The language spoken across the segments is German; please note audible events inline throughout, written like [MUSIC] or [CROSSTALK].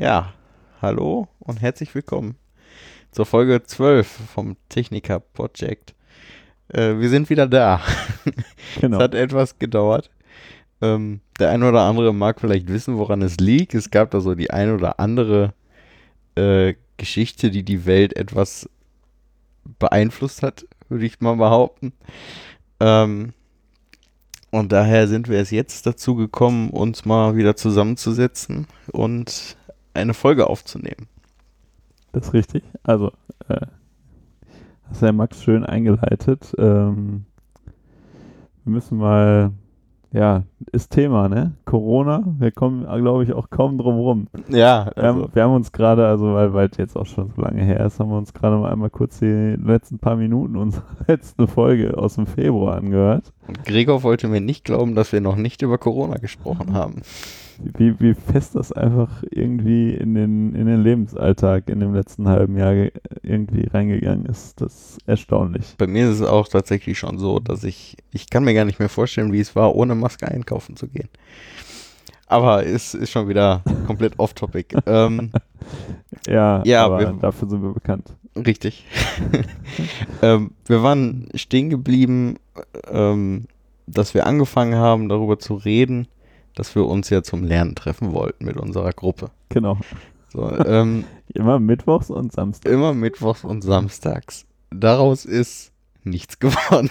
Ja, hallo und herzlich willkommen zur Folge 12 vom Techniker Project. Äh, wir sind wieder da. [LAUGHS] Genau. Es hat etwas gedauert. Ähm, der eine oder andere mag vielleicht wissen, woran es liegt. Es gab da so die eine oder andere äh, Geschichte, die die Welt etwas beeinflusst hat, würde ich mal behaupten. Ähm, und daher sind wir es jetzt dazu gekommen, uns mal wieder zusammenzusetzen und eine Folge aufzunehmen. Das ist richtig. Also, äh, hast ja Max schön eingeleitet. Ähm, wir müssen mal, ja, ist Thema, ne? Corona. Wir kommen, glaube ich, auch kaum drum rum. Ja, Wir, haben, wir haben uns gerade, also weil weil es jetzt auch schon so lange her ist, haben wir uns gerade mal einmal kurz die letzten paar Minuten unserer [LAUGHS] letzten Folge aus dem Februar angehört. und Gregor wollte mir nicht glauben, dass wir noch nicht über Corona gesprochen haben. Wie, wie fest das einfach irgendwie in den, in den Lebensalltag in dem letzten halben Jahr ge- irgendwie reingegangen ist. Das ist erstaunlich. Bei mir ist es auch tatsächlich schon so, dass ich, ich kann mir gar nicht mehr vorstellen, wie es war, ohne Maske einkaufen zu gehen. Aber es ist schon wieder komplett [LAUGHS] off-topic. ähm, [LAUGHS] Ja, Ja, aber wir- dafür sind wir bekannt. Richtig. [LAUGHS] ähm, wir waren stehen geblieben, ähm, dass wir angefangen haben, darüber zu reden, dass wir uns ja zum Lernen treffen wollten mit unserer Gruppe. Genau. So, ähm, [LAUGHS] Immer mittwochs und Samstag. immer mittwochs und samstags. Daraus ist nichts geworden.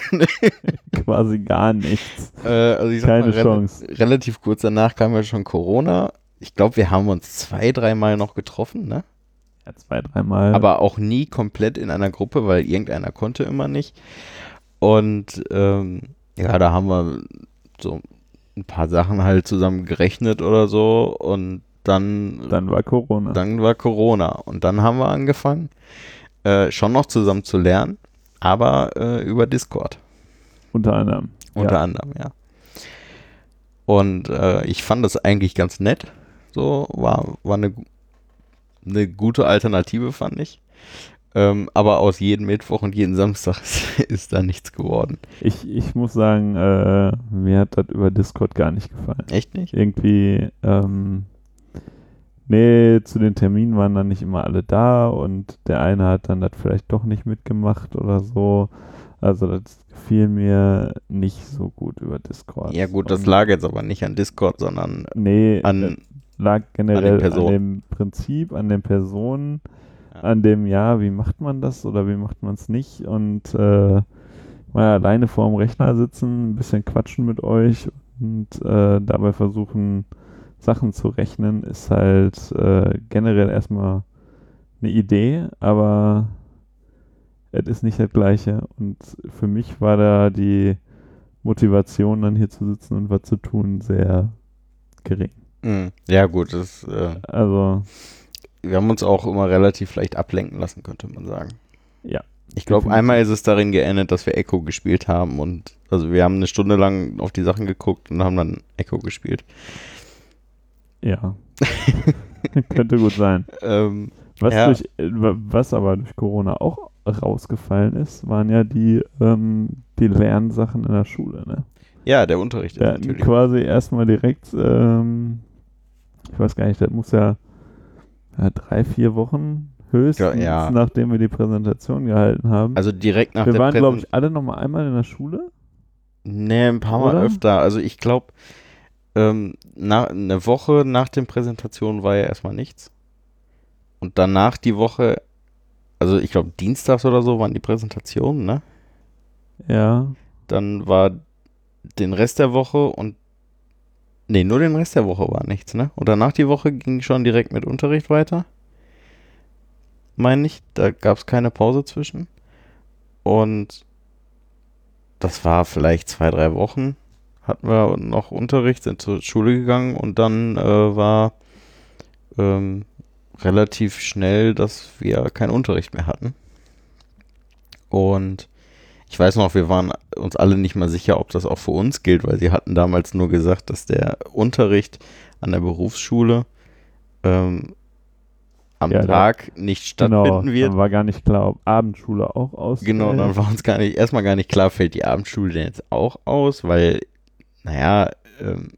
[LAUGHS] Quasi gar nichts. äh, also Keine mal, Chance. relativ kurz danach kam ja schon Corona. Ich glaube, wir haben uns zwei, dreimal noch getroffen, ne? Ja, zwei, dreimal. aber auch nie komplett in einer Gruppe, weil irgendeiner konnte immer nicht. Und ähm, ja, da haben wir so ein paar Sachen halt zusammen gerechnet oder so und dann, dann war Corona. dann war Corona und dann haben wir angefangen, äh, schon noch zusammen zu lernen, aber äh, über Discord unter anderem. unter ja. anderem, ja. Und äh, ich fand das eigentlich ganz nett. So war, war eine, eine gute Alternative, fand ich. Ähm, aber aus jedem Mittwoch und jeden Samstag [LAUGHS] ist da nichts geworden. Ich, ich muss sagen, äh, mir hat das über Discord gar nicht gefallen. Echt nicht? irgendwie, ähm, nee, zu den Terminen waren dann nicht immer alle da und der eine hat dann das vielleicht doch nicht mitgemacht oder so. Also das gefiel mir nicht so gut über Discord. Ja gut, das lag jetzt aber nicht an Discord, sondern nee, an, lag generell an, Personen. dem Prinzip, an den Personen. An dem, ja, wie macht man das oder wie macht man es nicht und äh, mal alleine vorm Rechner sitzen, ein bisschen quatschen mit euch und äh, dabei versuchen, Sachen zu rechnen, ist halt äh, generell erstmal eine Idee, aber es ist nicht das Gleiche. Und für mich war da die Motivation, dann hier zu sitzen und was zu tun, sehr gering. Mh, ja gut, das, äh, Also, wir haben uns auch immer relativ leicht ablenken lassen, könnte man sagen. Ja, Ich glaube, einmal ist es darin geendet, dass wir Echo gespielt haben und also wir haben eine Stunde lang auf die Sachen geguckt und haben dann Echo gespielt. ja. [LAUGHS] Könnte gut sein. Ähm, Was, Ja. durch, äh, wa- was aber durch Corona auch rausgefallen ist, waren ja die, ähm, die Lernsachen in der Schule. Ne? ja, der Unterricht Wir hatten natürlich. quasi erstmal direkt, ähm, ich weiß gar nicht, das muss ja, ja drei, vier Wochen höchstens, Ja, nachdem wir die Präsentation gehalten haben. Also direkt nach wir der waren, glaube ich, alle nochmal einmal in der Schule. Nee, ein paar Mal Oder? öfter. Also ich glaube, ähm, eine Woche nach den Präsentationen war ja erstmal nichts. Und danach die Woche, also ich glaube dienstags oder so waren die Präsentationen, ne? Ja, Dann war den Rest der Woche und nee, nur den Rest der Woche war nichts, ne? Und danach die Woche ging schon direkt mit Unterricht weiter. Meine ich, da gab es keine Pause zwischen. Und das war vielleicht zwei, drei Wochen. Hatten wir noch Unterricht, sind zur Schule gegangen und dann äh, war ähm, relativ schnell, dass wir keinen Unterricht mehr hatten. Und ich weiß noch, wir waren uns alle nicht mal sicher, ob das auch für uns gilt, weil sie hatten damals nur gesagt, dass der Unterricht an der Berufsschule ähm, am Ja, da- Tag nicht genau. stattfinden wird. Dann war gar nicht klar, ob Abendschule auch ausfällt. Genau, dann war uns gar nicht, erstmal gar nicht klar, fällt die Abendschule denn jetzt auch aus, weil, naja, ähm,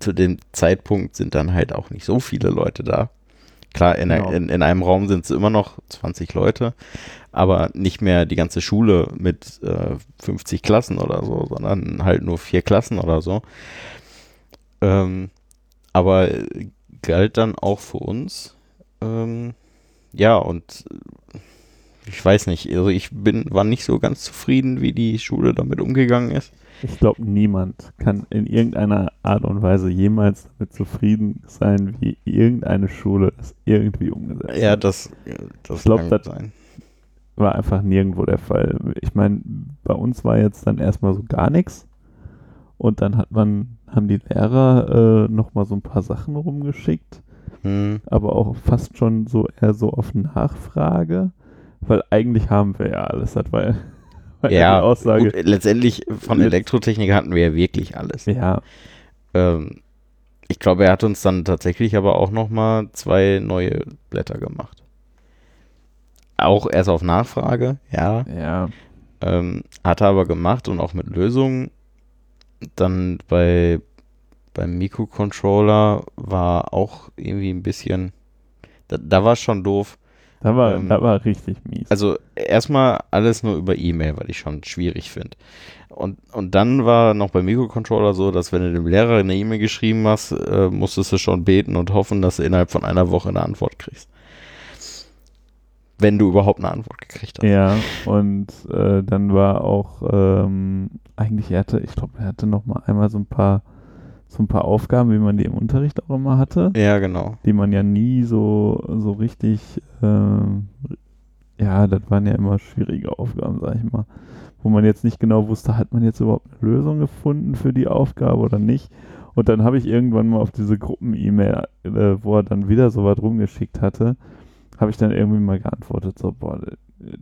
zu dem Zeitpunkt sind dann halt auch nicht so viele Leute da. Klar, in, Genau. in, in einem Raum sind es immer noch 20 Leute, aber nicht mehr die ganze Schule mit äh, 50 Klassen oder so, sondern halt nur vier Klassen oder so. Ähm, aber galt dann auch für uns. Ähm, ja, und ich weiß nicht, also ich bin, war nicht so ganz zufrieden, wie die Schule damit umgegangen ist. Ich glaube, niemand kann in irgendeiner Art und Weise jemals damit zufrieden sein, wie irgendeine Schule das irgendwie umgesetzt Ja, hat. das, das Ich glaub, das- sein. War einfach nirgendwo der Fall. Ich meine, bei uns war jetzt dann erstmal so gar nichts. Und dann hat man, haben die Lehrer äh, nochmal so ein paar Sachen rumgeschickt, Hm. aber auch fast schon so eher so auf Nachfrage, weil eigentlich haben wir ja alles. War [LAUGHS] ja, war Ja, Aussage. gut, letztendlich von Elektrotechnik hatten wir ja wirklich alles. Ja, Ähm, ich glaube, er hat uns dann tatsächlich aber auch nochmal zwei neue Blätter gemacht. Auch erst auf Nachfrage, ja. ja. Ähm, hat er aber gemacht und auch mit Lösungen. Dann bei beim Mikrocontroller war auch irgendwie ein bisschen. Da, da war es schon doof. Da war, Ähm, da war richtig mies. Also erstmal alles nur über E-Mail, weil ich schon schwierig finde. Und, und dann war noch beim Mikrocontroller so, dass wenn du dem Lehrer eine E-Mail geschrieben hast, äh, musstest du schon beten und hoffen, dass du innerhalb von einer Woche eine Antwort kriegst. Wenn du überhaupt eine Antwort gekriegt hast. Ja, und äh, dann war auch ähm, eigentlich er hatte, ich glaube, er hatte noch mal einmal so ein paar so ein paar Aufgaben, wie man die im Unterricht auch immer hatte, Ja, genau. die man ja nie so so richtig ähm, ja, das waren ja immer schwierige Aufgaben, sag ich mal, wo man jetzt nicht genau wusste, hat man jetzt überhaupt eine Lösung gefunden für die Aufgabe oder nicht. Und dann habe ich irgendwann mal auf diese Gruppen-E-Mail, äh, wo er dann wieder so was rumgeschickt hatte, habe ich dann irgendwie mal geantwortet, so, boah, äh,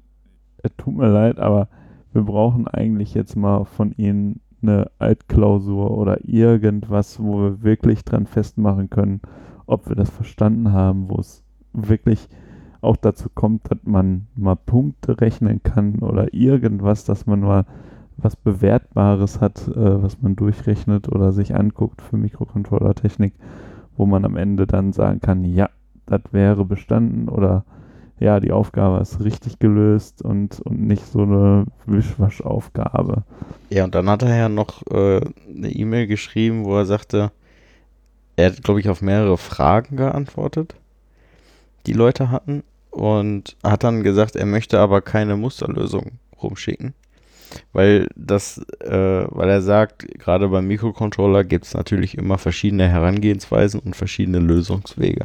es tut mir leid, aber wir brauchen eigentlich jetzt mal von Ihnen eine Altklausur oder irgendwas, wo wir wirklich dran festmachen können, ob wir das verstanden haben, wo es wirklich auch dazu kommt, dass man mal Punkte rechnen kann oder irgendwas, dass man mal was Bewertbares hat, äh, was man durchrechnet oder sich anguckt für Mikrocontroller-Technik, wo man am Ende dann sagen kann, ja, das wäre bestanden oder ja, die Aufgabe ist richtig gelöst und, und nicht so eine Wischwaschaufgabe. Ja, und dann hat er ja noch äh, eine E-Mail geschrieben, wo er sagte, er hat, glaube ich, auf mehrere Fragen geantwortet, die Leute hatten. Und hat dann gesagt, er möchte aber keine Musterlösung rumschicken. Weil das, äh, weil er sagt, gerade beim Mikrocontroller gibt es natürlich immer verschiedene Herangehensweisen und verschiedene Lösungswege.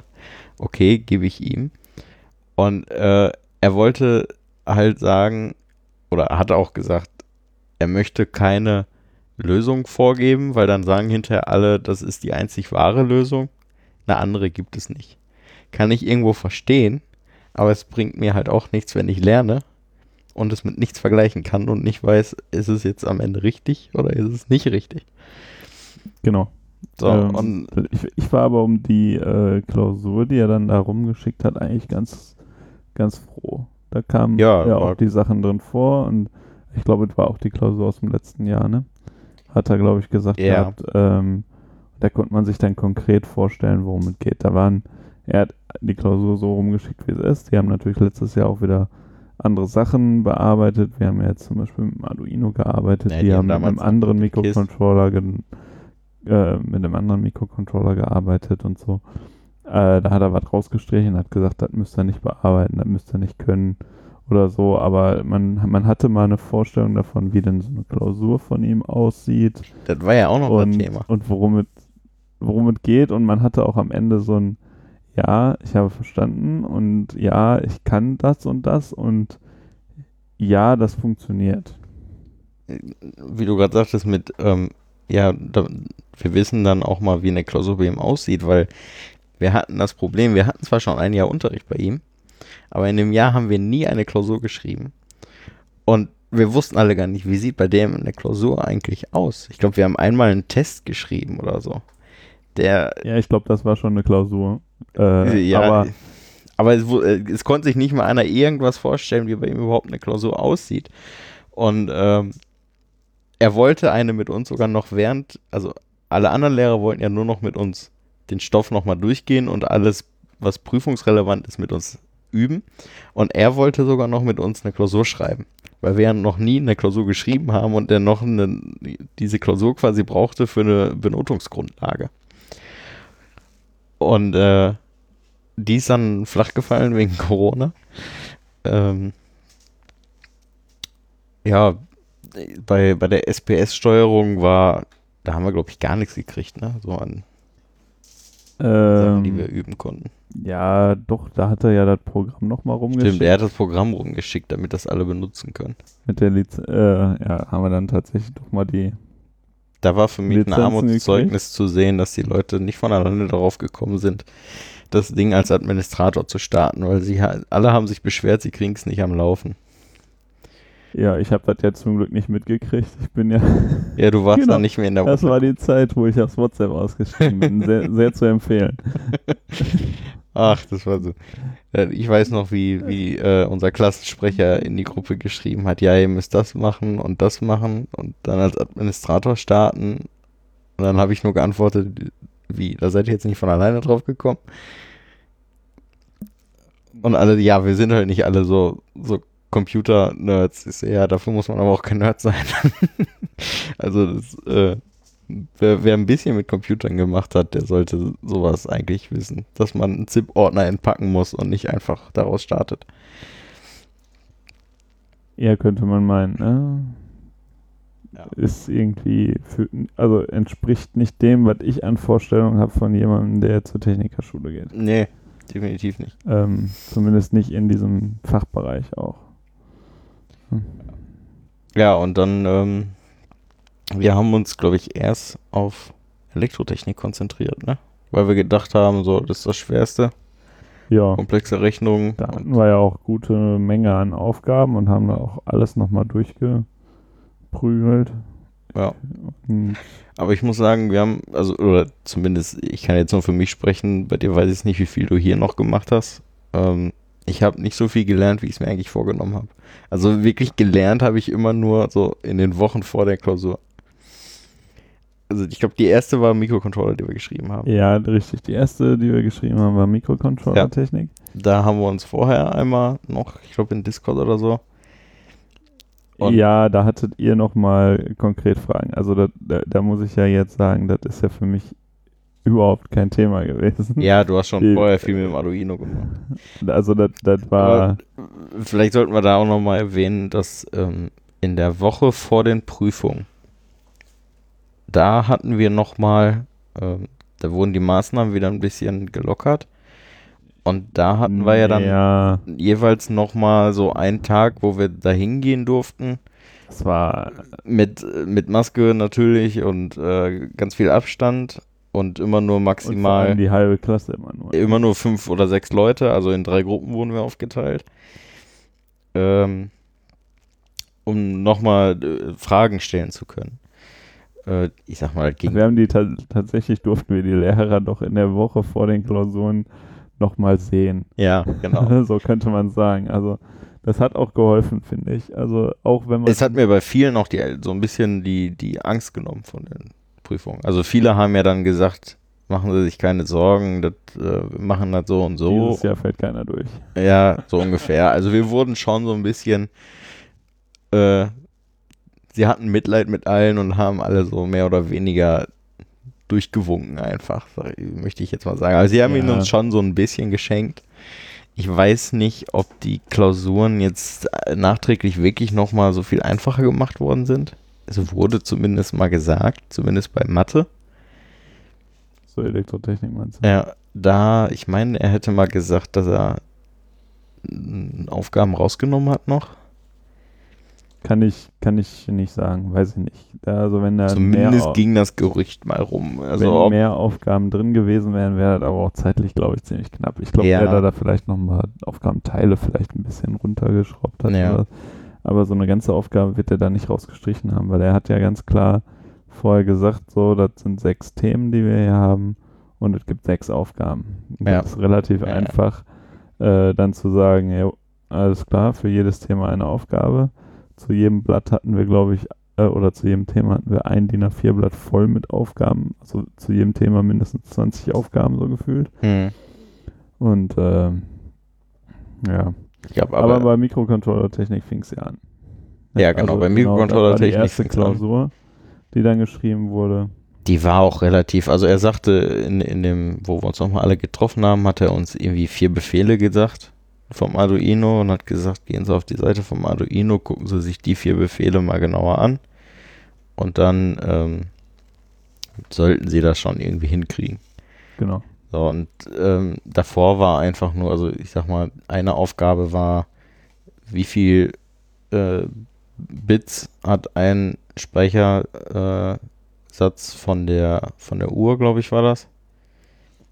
Okay, gebe ich ihm. Und äh, er wollte halt sagen, oder hat auch gesagt, er möchte keine Lösung vorgeben, weil dann sagen hinterher alle, das ist die einzig wahre Lösung. Eine andere gibt es nicht. Kann ich irgendwo verstehen, aber es bringt mir halt auch nichts, wenn ich lerne und es mit nichts vergleichen kann und nicht weiß, ist es jetzt am Ende richtig oder ist es nicht richtig. Genau. So, Ähm, ich, ich war aber um die äh, Klausur, die er dann da rumgeschickt hat, eigentlich ganz, ganz froh. Da kamen Ja, ja, auch die Sachen drin vor und ich glaube, es war auch die Klausur aus dem letzten Jahr, ne? Hat er, glaube ich, gesagt Ja. gehabt. Ähm, da konnte man sich dann konkret vorstellen, worum es geht. Da waren, er hat die Klausur so rumgeschickt, wie es ist. Die haben natürlich letztes Jahr auch wieder andere Sachen bearbeitet. Wir haben ja jetzt zum Beispiel mit dem Arduino gearbeitet. Ja, die, die haben haben mit einem anderen. Mikrocontroller äh, mit einem anderen Mikrocontroller gearbeitet und so. Äh, da hat er was rausgestrichen, hat gesagt, das müsst ihr nicht bearbeiten, das müsst ihr nicht können oder so, aber man, man hatte mal eine Vorstellung davon, wie denn so eine Klausur von ihm aussieht das war ja auch noch ein und, Thema. und worum es, worum es geht und man hatte auch am Ende so ein ja, ich habe verstanden und ja, ich kann das und das und ja, das funktioniert. Wie du gerade sagtest, mit, ähm, ja, da, wir wissen dann auch mal, wie eine Klausur bei ihm aussieht, weil wir hatten das Problem, wir hatten zwar schon ein Jahr Unterricht bei ihm, aber in dem Jahr haben wir nie eine Klausur geschrieben. Und wir wussten alle gar nicht, wie sieht bei dem eine Klausur eigentlich aus. Ich glaube, wir haben einmal einen Test geschrieben oder so. Der, Ja, ich glaube, das war schon eine Klausur. Äh, ja, aber aber es, äh, es konnte sich nicht mal einer irgendwas vorstellen, wie bei ihm überhaupt eine Klausur aussieht. Und ähm, er wollte eine mit uns sogar noch während, also alle anderen Lehrer wollten ja nur noch mit uns den Stoff nochmal durchgehen und alles, was prüfungsrelevant ist, mit uns üben. Und er wollte sogar noch mit uns eine Klausur schreiben, weil wir ja noch nie eine Klausur geschrieben haben und er noch eine, diese Klausur quasi brauchte für eine Benotungsgrundlage. Und äh, die ist dann flach gefallen wegen Corona. Ähm, ja, bei, bei der SPS-Steuerung war, da haben wir, glaube ich, gar nichts gekriegt, ne? So an Sachen, die wir Ähm, üben konnten. ja, doch, da hat er ja das Programm nochmal rumgeschickt. Stimmt, er hat das Programm rumgeschickt, damit das alle benutzen können. Mit der Liz äh, ja, haben wir dann tatsächlich doch mal die. Da war für mich ein Lizenzen Armutszeugnis zu sehen, dass die Leute nicht von alleine darauf gekommen sind, das Ding als Administrator zu starten, weil sie alle haben sich beschwert, sie kriegen es nicht am Laufen. Ja, ich habe das ja zum Glück nicht mitgekriegt. Ich bin ja. Ja, du warst Genau. dann nicht mehr in der Das war die Zeit, wo ich aufs WhatsApp ausgeschrieben bin. Sehr, sehr zu empfehlen. [LAUGHS] Ach, das war so. Äh, Ich weiß noch, wie, wie äh, unser Klassensprecher in die Gruppe geschrieben hat, ja, ihr müsst das machen und das machen und dann als Administrator starten. Und dann habe ich nur geantwortet, wie, da seid ihr jetzt nicht von alleine drauf gekommen? Und alle, ja, wir sind halt nicht alle so, so Computer-Nerds. Ja, dafür muss man aber auch kein Nerd sein. [LAUGHS] also, das, äh, wer, wer ein bisschen mit Computern gemacht hat, der sollte sowas eigentlich wissen. Dass man einen ZIP-Ordner entpacken muss und nicht einfach daraus startet. Ja, könnte man meinen, ne? Ja. Ist irgendwie, für, also entspricht nicht dem, was ich an Vorstellungen habe von jemandem, der zur Technikerschule geht. Nee, definitiv nicht. Ähm, zumindest nicht in diesem Fachbereich auch. Ja, und dann, ähm, wir haben uns, glaube ich, erst auf Elektrotechnik konzentriert, ne? Weil wir gedacht haben, so, das ist das Schwerste. Ja, Komplexe Rechnungen. da hatten wir ja auch gute Menge an Aufgaben und haben da auch alles nochmal durchgeprügelt. Ja. Und Aber ich muss sagen, wir haben, also, oder zumindest, ich kann jetzt nur für mich sprechen, bei dir weiß ich nicht, wie viel du hier noch gemacht hast. Ähm, ich habe nicht so viel gelernt, wie ich es mir eigentlich vorgenommen habe. Also wirklich gelernt habe ich immer nur so in den Wochen vor der Klausur. Also ich glaube, die erste war Mikrocontroller, die wir geschrieben haben. ja, richtig. Die erste, die wir geschrieben haben, war Mikrocontroller-Technik. Da haben wir uns vorher einmal noch, ich glaube in Discord oder so. Und- Ja, da hattet ihr nochmal konkret Fragen. Also da, da, da muss ich ja jetzt sagen, das ist ja für mich überhaupt kein Thema gewesen. Ja, du hast schon Die- vorher viel mit dem Arduino gemacht. Also das, das war, Vielleicht sollten wir da auch nochmal erwähnen, dass ähm, in der Woche vor den Prüfungen, da hatten wir nochmal, ähm, da wurden die Maßnahmen wieder ein bisschen gelockert. Und da hatten wir ja dann Ja, jeweils nochmal so einen Tag, wo wir da hingehen durften. das war, Mit, mit Maske natürlich und äh, ganz viel Abstand und immer nur und maximal allem die halbe Klasse immer nur. immer nur fünf oder sechs Leute, also in drei Gruppen wurden wir aufgeteilt. Ähm, um nochmal äh, Fragen stellen zu können. Äh, ich sag mal, ging. Wir haben die ta tatsächlich durften wir die Lehrer doch in der Woche vor den Klausuren nochmal sehen. Ja, genau. [LAUGHS] so könnte man sagen. Also das hat auch geholfen, finde ich. Also auch wenn man es hat mir bei vielen auch die, so ein bisschen die, die Angst genommen von den Prüfungen. Also viele haben ja dann gesagt, machen Sie sich keine Sorgen, das, äh, wir machen das so und so. dieses Jahr fällt keiner durch. Ja, so ungefähr. Also wir wurden schon so ein bisschen, äh, sie hatten Mitleid mit allen und haben alle so mehr oder weniger durchgewunken einfach, möchte ich jetzt mal sagen. Also sie haben ihn Ja. uns schon so ein bisschen geschenkt. Ich weiß nicht, ob die Klausuren jetzt äh, nachträglich wirklich nochmal so viel einfacher gemacht worden sind. Es wurde zumindest mal gesagt, zumindest bei Mathe. So Elektrotechnik meinst du? Ja, da, ich meine, er hätte mal gesagt, dass er mm, Aufgaben rausgenommen hat noch. Kann ich, kann ich nicht sagen, weiß ich nicht. Also wenn da mehr, Zumindest Au- ging das Gerücht mal rum. Also wenn mehr Aufgaben drin gewesen wären, wäre das aber auch zeitlich, glaube ich, ziemlich knapp. Ich glaube, Ja. wer da, da vielleicht nochmal Aufgabenteile vielleicht ein bisschen runtergeschraubt hat. Ja. Aber so eine ganze Aufgabe wird er da nicht rausgestrichen haben, weil er hat ja ganz klar vorher gesagt, so, das sind sechs Themen, die wir hier haben und es gibt sechs Aufgaben. Ja. Das ist relativ einfach, äh, dann zu sagen, ja, alles klar, für jedes Thema eine Aufgabe. Zu jedem Blatt hatten wir, glaube ich, äh, oder zu jedem Thema hatten wir ein DIN A4-Blatt voll mit Aufgaben, also zu jedem Thema mindestens 20 Aufgaben so gefühlt. Hm. Und ähm, ja, hab aber, aber, bei Mikrocontroller-Technik fing es ja an. Ja, genau, bei das war Mikrocontroller-Technik Die erste an. Klausur, die dann geschrieben wurde. die war auch relativ, also er sagte in, in dem, wo wir uns nochmal alle getroffen haben, hat er uns irgendwie vier Befehle gesagt vom Arduino und hat gesagt, gehen Sie auf die Seite vom Arduino, gucken Sie sich die vier Befehle mal genauer an und dann ähm, sollten Sie das schon irgendwie hinkriegen. Genau. So, und ähm, davor war einfach nur, also ich sag mal, eine Aufgabe war, wie viel äh, Bits hat ein Speichersatz äh, von der von der Uhr, glaube ich, war das.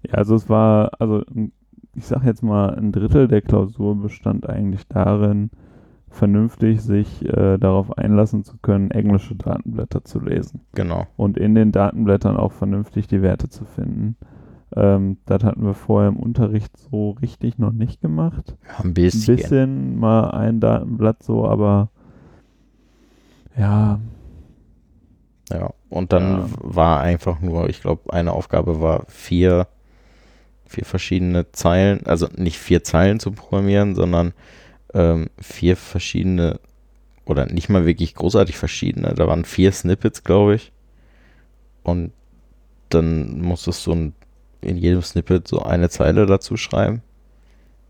Ja, also es war, also ein- ich sag jetzt mal, ein Drittel der Klausur bestand eigentlich darin, vernünftig sich äh, darauf einlassen zu können, englische Datenblätter zu lesen Genau. und in den Datenblättern auch vernünftig die Werte zu finden. Ähm, das hatten wir vorher im Unterricht so richtig noch nicht gemacht. Ja, ein Ein bisschen. bisschen mal ein Datenblatt so, aber ja, Ja. Und dann Ja. war einfach nur, ich glaube, eine Aufgabe war vier, vier verschiedene Zeilen, also nicht vier Zeilen zu programmieren, sondern ähm, vier verschiedene oder nicht mal wirklich großartig verschiedene. Da waren vier Snippets, glaube ich. Und dann musstest du ein, in jedem Snippet so eine Zeile dazu schreiben.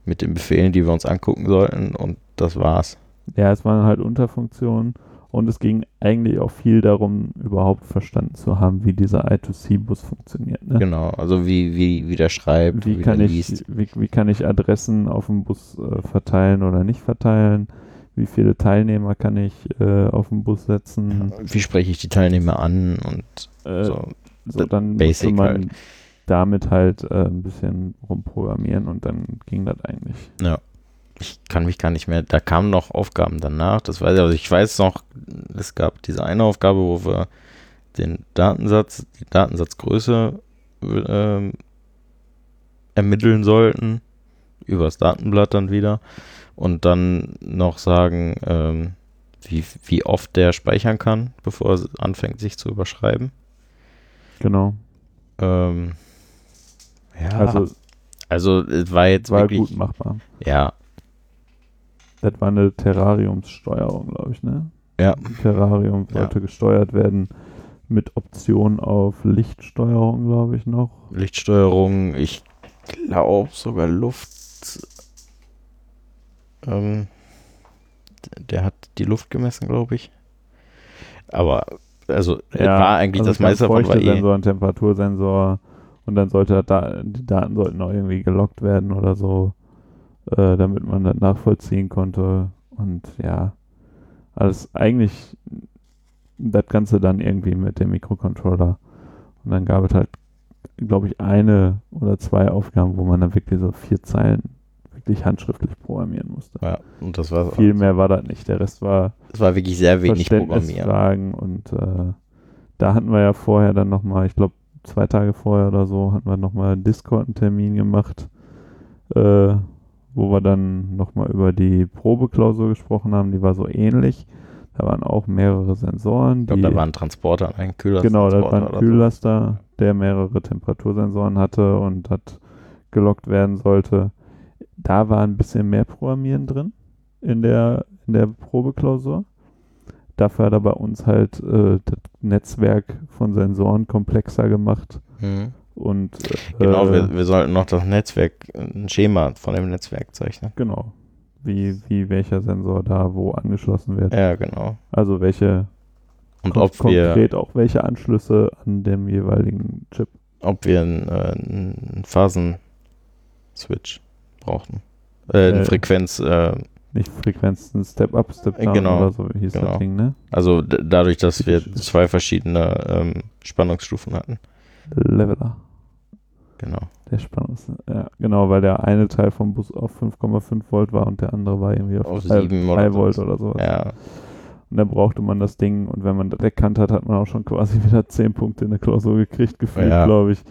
Mit den Befehlen, die wir uns angucken sollten. Und das war's. ja, es waren halt Unterfunktionen und es ging eigentlich auch viel darum, überhaupt verstanden zu haben, wie dieser I2C-Bus funktioniert. Ne? Genau. Also wie, wie, wie der schreibt, Wie wie, kann, der ich, liest. wie, wie kann ich Adressen auf dem Bus äh, verteilen oder nicht verteilen? Wie viele Teilnehmer kann ich äh, auf den Bus setzen? Wie spreche ich die Teilnehmer an und Äh, so. so, dann Basic musste man halt. damit halt äh, ein bisschen rumprogrammieren und dann ging das eigentlich. Ich kann mich gar nicht mehr. Da kamen noch Aufgaben danach. Das weiß ich. Also ich weiß noch, es gab diese eine Aufgabe, wo wir den Datensatz, die Datensatzgröße ähm, ermitteln sollten. Übers Datenblatt dann wieder. Und dann noch sagen, ähm, wie, wie oft der speichern kann, bevor er anfängt, sich zu überschreiben. Genau. Ähm, ja, Also also es war jetzt war wirklich, gut machbar. ja, Das war eine Terrariumssteuerung, glaube ich, ne? Ja. Terrarium Ja. sollte gesteuert werden mit Option auf Lichtsteuerung, glaube ich, noch. Lichtsteuerung, ich glaube sogar Luft. Ähm, der hat die Luft gemessen, glaube ich. Aber, also, es war eigentlich also das meiste davon war eh. Feuchtesensor, ein Temperatursensor und dann sollte da, die Daten sollten auch irgendwie gelockt werden oder so, äh, damit man das nachvollziehen konnte. Und ja, alles eigentlich das Ganze dann irgendwie mit dem Mikrocontroller. Und dann gab es halt, glaube ich, eine oder zwei Aufgaben, wo man dann wirklich so vier Zeilen wirklich handschriftlich programmieren musste. Ja, und das war, Viel mehr war das nicht. Der Rest war das war wirklich sehr wenig Programmieren. Und äh, da hatten wir ja vorher dann nochmal, ich glaube zwei Tage vorher oder so, hatten wir nochmal Discord einen Termin gemacht, äh, wo wir dann nochmal über die Probeklausur gesprochen haben, die war so ähnlich. Da waren auch mehrere Sensoren. Ich glaube, da war ein Transporter, ein Kühler. Genau, da war ein Kühllaster, der mehrere Temperatursensoren hatte und hat gelockt werden sollte. Da war ein bisschen mehr Programmieren drin in der, in der Probeklausur. Dafür hat er bei uns halt äh, das Netzwerk von Sensoren komplexer gemacht Mhm. Und äh, Genau, wir, wir sollten noch das Netzwerk, ein Schema von dem Netzwerk zeichnen. genau wie, wie welcher Sensor da wo angeschlossen wird. Ja, genau. Also welche Und ob wir, konkret auch welche Anschlüsse an dem jeweiligen Chip. ob wir einen, äh, einen Phasen-Switch brauchten. Äh, eine Äh, Frequenz, äh, Nicht Frequenzen, Step Up, Step Äh, Down genau, oder so hieß genau. das Ding, ne? also dadurch, dass wir zwei verschiedene ähm, Spannungsstufen hatten. Leveler. Genau. Der Spannungs... Ja, genau, weil der eine Teil vom Bus auf 5,5 Volt war und der andere war irgendwie auf, Auf 3 sieben oder Volt so. oder sowas. Ja, Und dann brauchte man das Ding und wenn man das erkannt hat, hat man auch schon quasi [LAUGHS] wieder 10 Punkte in der Klausur gekriegt, gefühlt, Ja. glaube ich.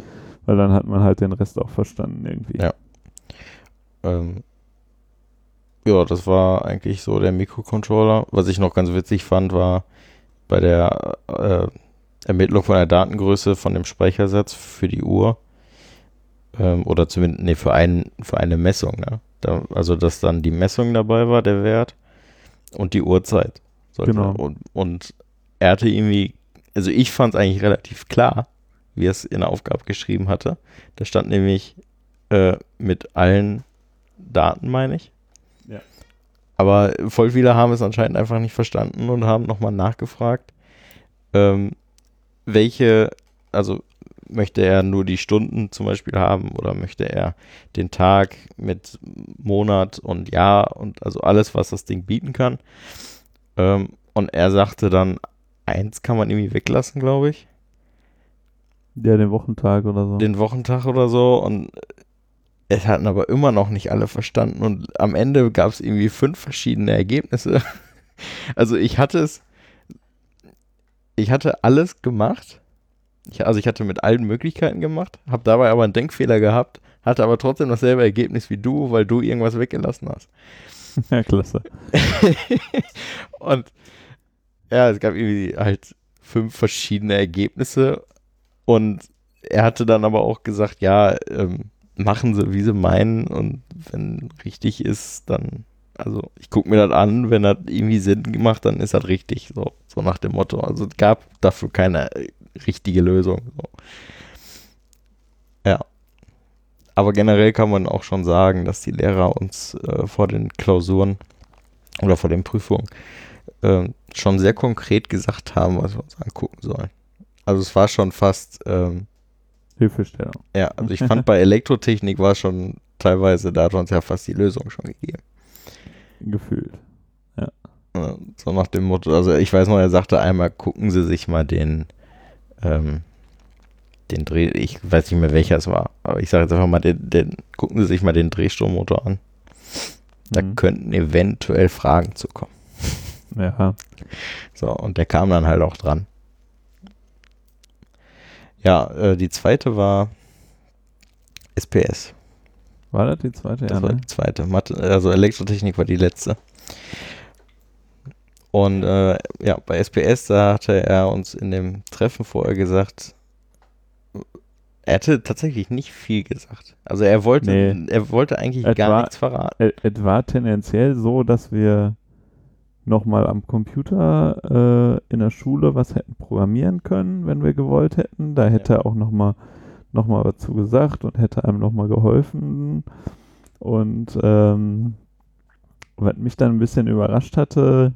Weil dann hat man halt den Rest auch verstanden irgendwie. Ja. ähm, ja, das war eigentlich so der Mikrocontroller. Was ich noch ganz witzig fand, war, bei der äh, Ermittlung von der Datengröße von dem Speichersatz für die Uhr ähm, oder zumindest, nee, für, ein, für eine Messung, ne? Da, also, dass dann die Messung dabei war, der Wert und die Uhrzeit. Sollte. Genau. Und, und er hatte irgendwie, also ich fand es eigentlich relativ klar, wie er es in der Aufgabe geschrieben hatte. Da stand nämlich äh, mit allen Daten, meine ich. Ja. Aber voll viele haben es anscheinend einfach nicht verstanden und haben nochmal nachgefragt, ähm, welche, also möchte er nur die Stunden zum Beispiel haben oder möchte er den Tag mit Monat und Jahr und also alles, was das Ding bieten kann. Ähm, und er sagte dann, eins kann man irgendwie weglassen, glaube ich. Ja, den Wochentag oder so. Den Wochentag oder so. Und es hatten aber immer noch nicht alle verstanden. Und am Ende gab es irgendwie fünf verschiedene Ergebnisse. [LAUGHS] Also ich hatte es, ich hatte alles gemacht. Ich, also ich hatte mit allen Möglichkeiten gemacht, habe dabei aber einen Denkfehler gehabt, hatte aber trotzdem dasselbe Ergebnis wie du, weil du irgendwas weggelassen hast. [LAUGHS] ja, klasse. [LAUGHS] und ja, es gab irgendwie halt fünf verschiedene Ergebnisse und er hatte dann aber auch gesagt, ja, ähm, machen sie, wie sie meinen und wenn richtig ist, dann, also ich gucke mir das an, wenn das irgendwie Sinn gemacht, dann ist das richtig, so, so nach dem Motto. Also es gab dafür keine richtige Lösung. So. Ja. Aber generell kann man auch schon sagen, dass die Lehrer uns äh, vor den Klausuren oder vor den Prüfungen äh, schon sehr konkret gesagt haben, was wir uns angucken sollen. Also es war schon fast, ähm, Hilfestellung. ja, also ich fand [LAUGHS] bei Elektrotechnik war schon teilweise, da hat uns ja fast die Lösung schon gegeben. Gefühlt. Äh, So nach dem Motto, also ich weiß noch, er sagte einmal, gucken Sie sich mal den, ähm, den Dreh, ich weiß nicht mehr welcher es war, aber ich sage jetzt einfach mal, den, den, gucken Sie sich mal den Drehstrommotor an. Da Mhm. könnten eventuell Fragen zu kommen. Ja. So, und der kam dann halt auch dran. Ja, äh, die zweite war SPS. War das die zweite? Das ja, war ne? die zweite. Mathe, also Elektrotechnik war die letzte. Und äh, ja, bei SPS, da hatte er uns in dem Treffen vorher gesagt, er hatte tatsächlich nicht viel gesagt. Also er wollte, Nee. er wollte eigentlich Es gar war- nichts verraten. Es es war tendenziell so, dass wir nochmal am Computer äh, in der Schule was hätten programmieren können, wenn wir gewollt hätten. Da hätte er auch nochmal noch mal was zu gesagt und hätte einem nochmal geholfen. Und ähm, was mich dann ein bisschen überrascht hatte,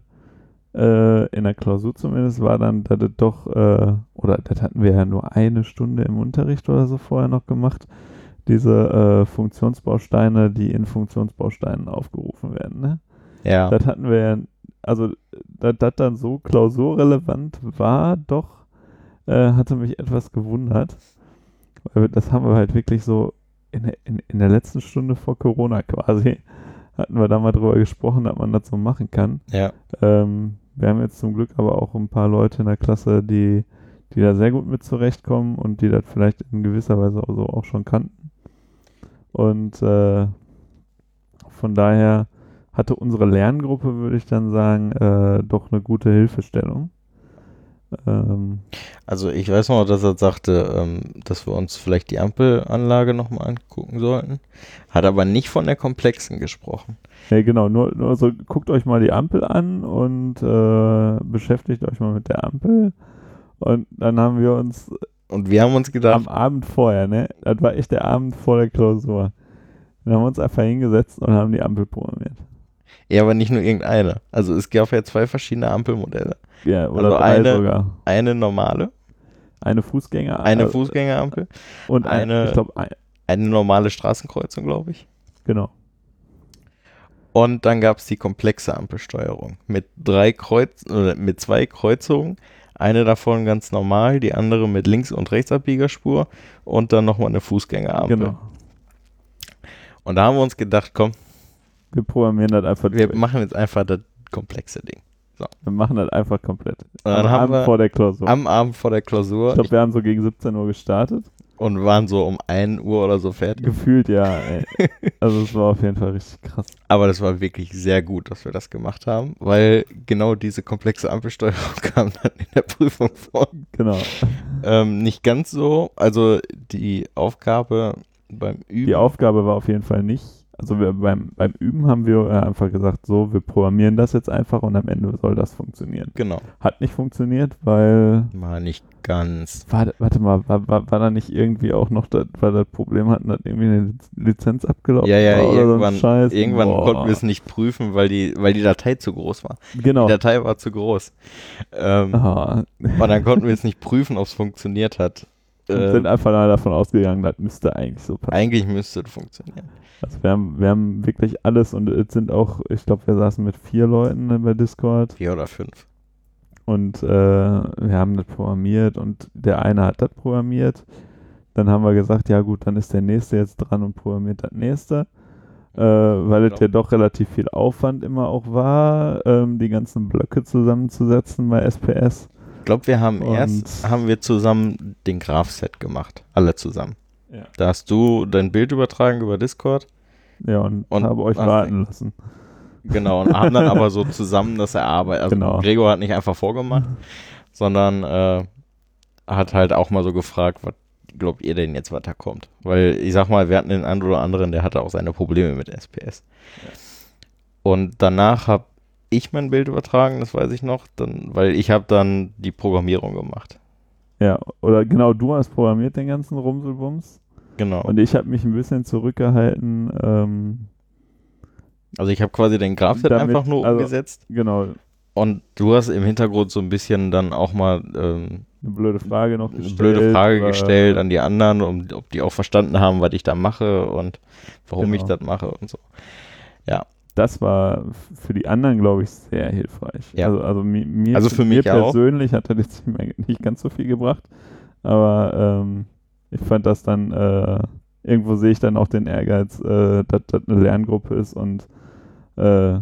äh, in der Klausur zumindest, war dann, dass es doch, äh, oder das hatten wir ja nur eine Stunde im Unterricht oder so vorher noch gemacht, diese äh, Funktionsbausteine, die in Funktionsbausteinen aufgerufen werden. Ne? Ja, Das hatten wir ja, also dass das dann so klausurrelevant war, doch, äh, hatte mich etwas gewundert. Weil das haben wir halt wirklich so in, in, in der letzten Stunde vor Corona quasi, hatten wir da mal drüber gesprochen, dass man das so machen kann. ja, Ähm, wir haben jetzt zum Glück aber auch ein paar Leute in der Klasse, die, die da sehr gut mit zurechtkommen und die das vielleicht in gewisser Weise auch so auch schon kannten. Und äh, von daher hatte unsere Lerngruppe, würde ich dann sagen, äh, doch eine gute Hilfestellung. Ähm, also ich weiß noch, dass er sagte, ähm, dass wir uns vielleicht die Ampelanlage nochmal angucken sollten. Hat aber nicht von der komplexen gesprochen. ja, genau, nur, nur so, guckt euch mal die Ampel an und äh, beschäftigt euch mal mit der Ampel. Und dann haben wir uns Und wir haben uns gedacht, am Abend vorher, ne? Das war echt der Abend vor der Klausur. Dann haben wir uns einfach hingesetzt und haben die Ampel programmiert. ja, aber nicht nur irgendeine. Also es gab ja zwei verschiedene Ampelmodelle. Ja, oder Also eine- sogar. Eine normale, Eine Fußgänger. eine äh, Fußgängerampel, und eine-. Ich glaube, ein, eine normale Straßenkreuzung, glaube ich. genau. Und dann gab es die komplexe Ampelsteuerung mit drei Kreuz oder mit zwei Kreuzungen. Eine davon ganz normal, die andere mit Links- und Rechtsabbiegerspur und dann nochmal eine Fußgängerampel. Genau. Und da haben wir uns gedacht, komm, Wir programmieren das einfach wir durch. machen jetzt einfach das komplexe Ding. Wir machen das einfach komplett. Am Abend vor der Klausur. am Abend vor der Klausur, ich glaube, wir haben so gegen 17 Uhr gestartet. und waren so um 1 Uhr oder so fertig. Gefühlt ja, [LAUGHS] ey. Also es war auf jeden Fall richtig krass. Aber das war wirklich sehr gut, dass wir das gemacht haben, weil genau diese komplexe Ampelsteuerung [LAUGHS] kam dann in der Prüfung vor. Genau. Ähm, nicht ganz so. Also die Aufgabe beim Üben. Die Aufgabe war auf jeden Fall nicht. Also wir beim, beim Üben haben wir äh, einfach gesagt, so, wir programmieren das jetzt einfach und am Ende soll das funktionieren. genau. Hat nicht funktioniert, weil Mal nicht ganz. Warte, warte mal, war, war, war da nicht irgendwie auch noch, das, weil das Problem hatten, dass irgendwie eine Lizenz abgelaufen Ja, ja, war so ein irgendwann, Scheiß? irgendwann Boah. konnten wir es nicht prüfen, weil die, weil die Datei zu groß war. Genau. Die Datei war zu groß. Ähm, und dann konnten wir es nicht prüfen, ob es funktioniert hat. Äh, sind einfach davon ausgegangen, das müsste eigentlich so passen. eigentlich müsste es funktionieren. Also wir haben, wir haben wirklich alles und es sind auch, ich glaube, wir saßen mit vier Leuten bei Discord Vier oder fünf. und äh, wir haben das programmiert und der eine hat das programmiert. Dann haben wir gesagt, ja gut, dann ist der nächste jetzt dran und programmiert das nächste. Äh, weil es Genau. ja doch relativ viel Aufwand immer auch war, ähm, die ganzen Blöcke zusammenzusetzen bei SPS. Ich glaube, wir haben Und- erst haben wir zusammen den Graph-Set gemacht. Alle zusammen. Ja. Da hast du dein Bild übertragen über Discord. Ja, und, Und- habe euch warten lassen. Genau, und haben dann [LAUGHS] aber so zusammen das erarbeitet. Also Genau. Gregor hat nicht einfach vorgemacht, [LAUGHS] sondern äh, hat halt auch mal so gefragt, was glaubt ihr denn jetzt, was da kommt? Weil ich sag mal, wir hatten den einen oder anderen, der hatte auch seine Probleme mit SPS. Und danach habe ich mein Bild übertragen, das weiß ich noch, dann, weil ich habe dann die Programmierung gemacht. Ja, oder genau, du hast programmiert den ganzen Rumselbums Genau. und ich habe mich ein bisschen zurückgehalten. Ähm, also ich habe quasi den Damit- einfach nur also- umgesetzt genau, und du hast im Hintergrund so ein bisschen dann auch mal ähm, eine blöde Frage noch gestellt. blöde Frage oder- gestellt an die anderen, um, ob die auch verstanden haben, was ich da mache und warum ich Genau. das mache und so. Das war für die anderen, glaube ich, sehr hilfreich. Ja. Also, also mi- mir, Also für mir mich auch. persönlich hat das [LAUGHS] jetzt nicht ganz so viel gebracht, aber ähm, ich fand das dann, äh, irgendwo sehe ich dann auch den Ehrgeiz, äh, dass das eine Lerngruppe ist und äh,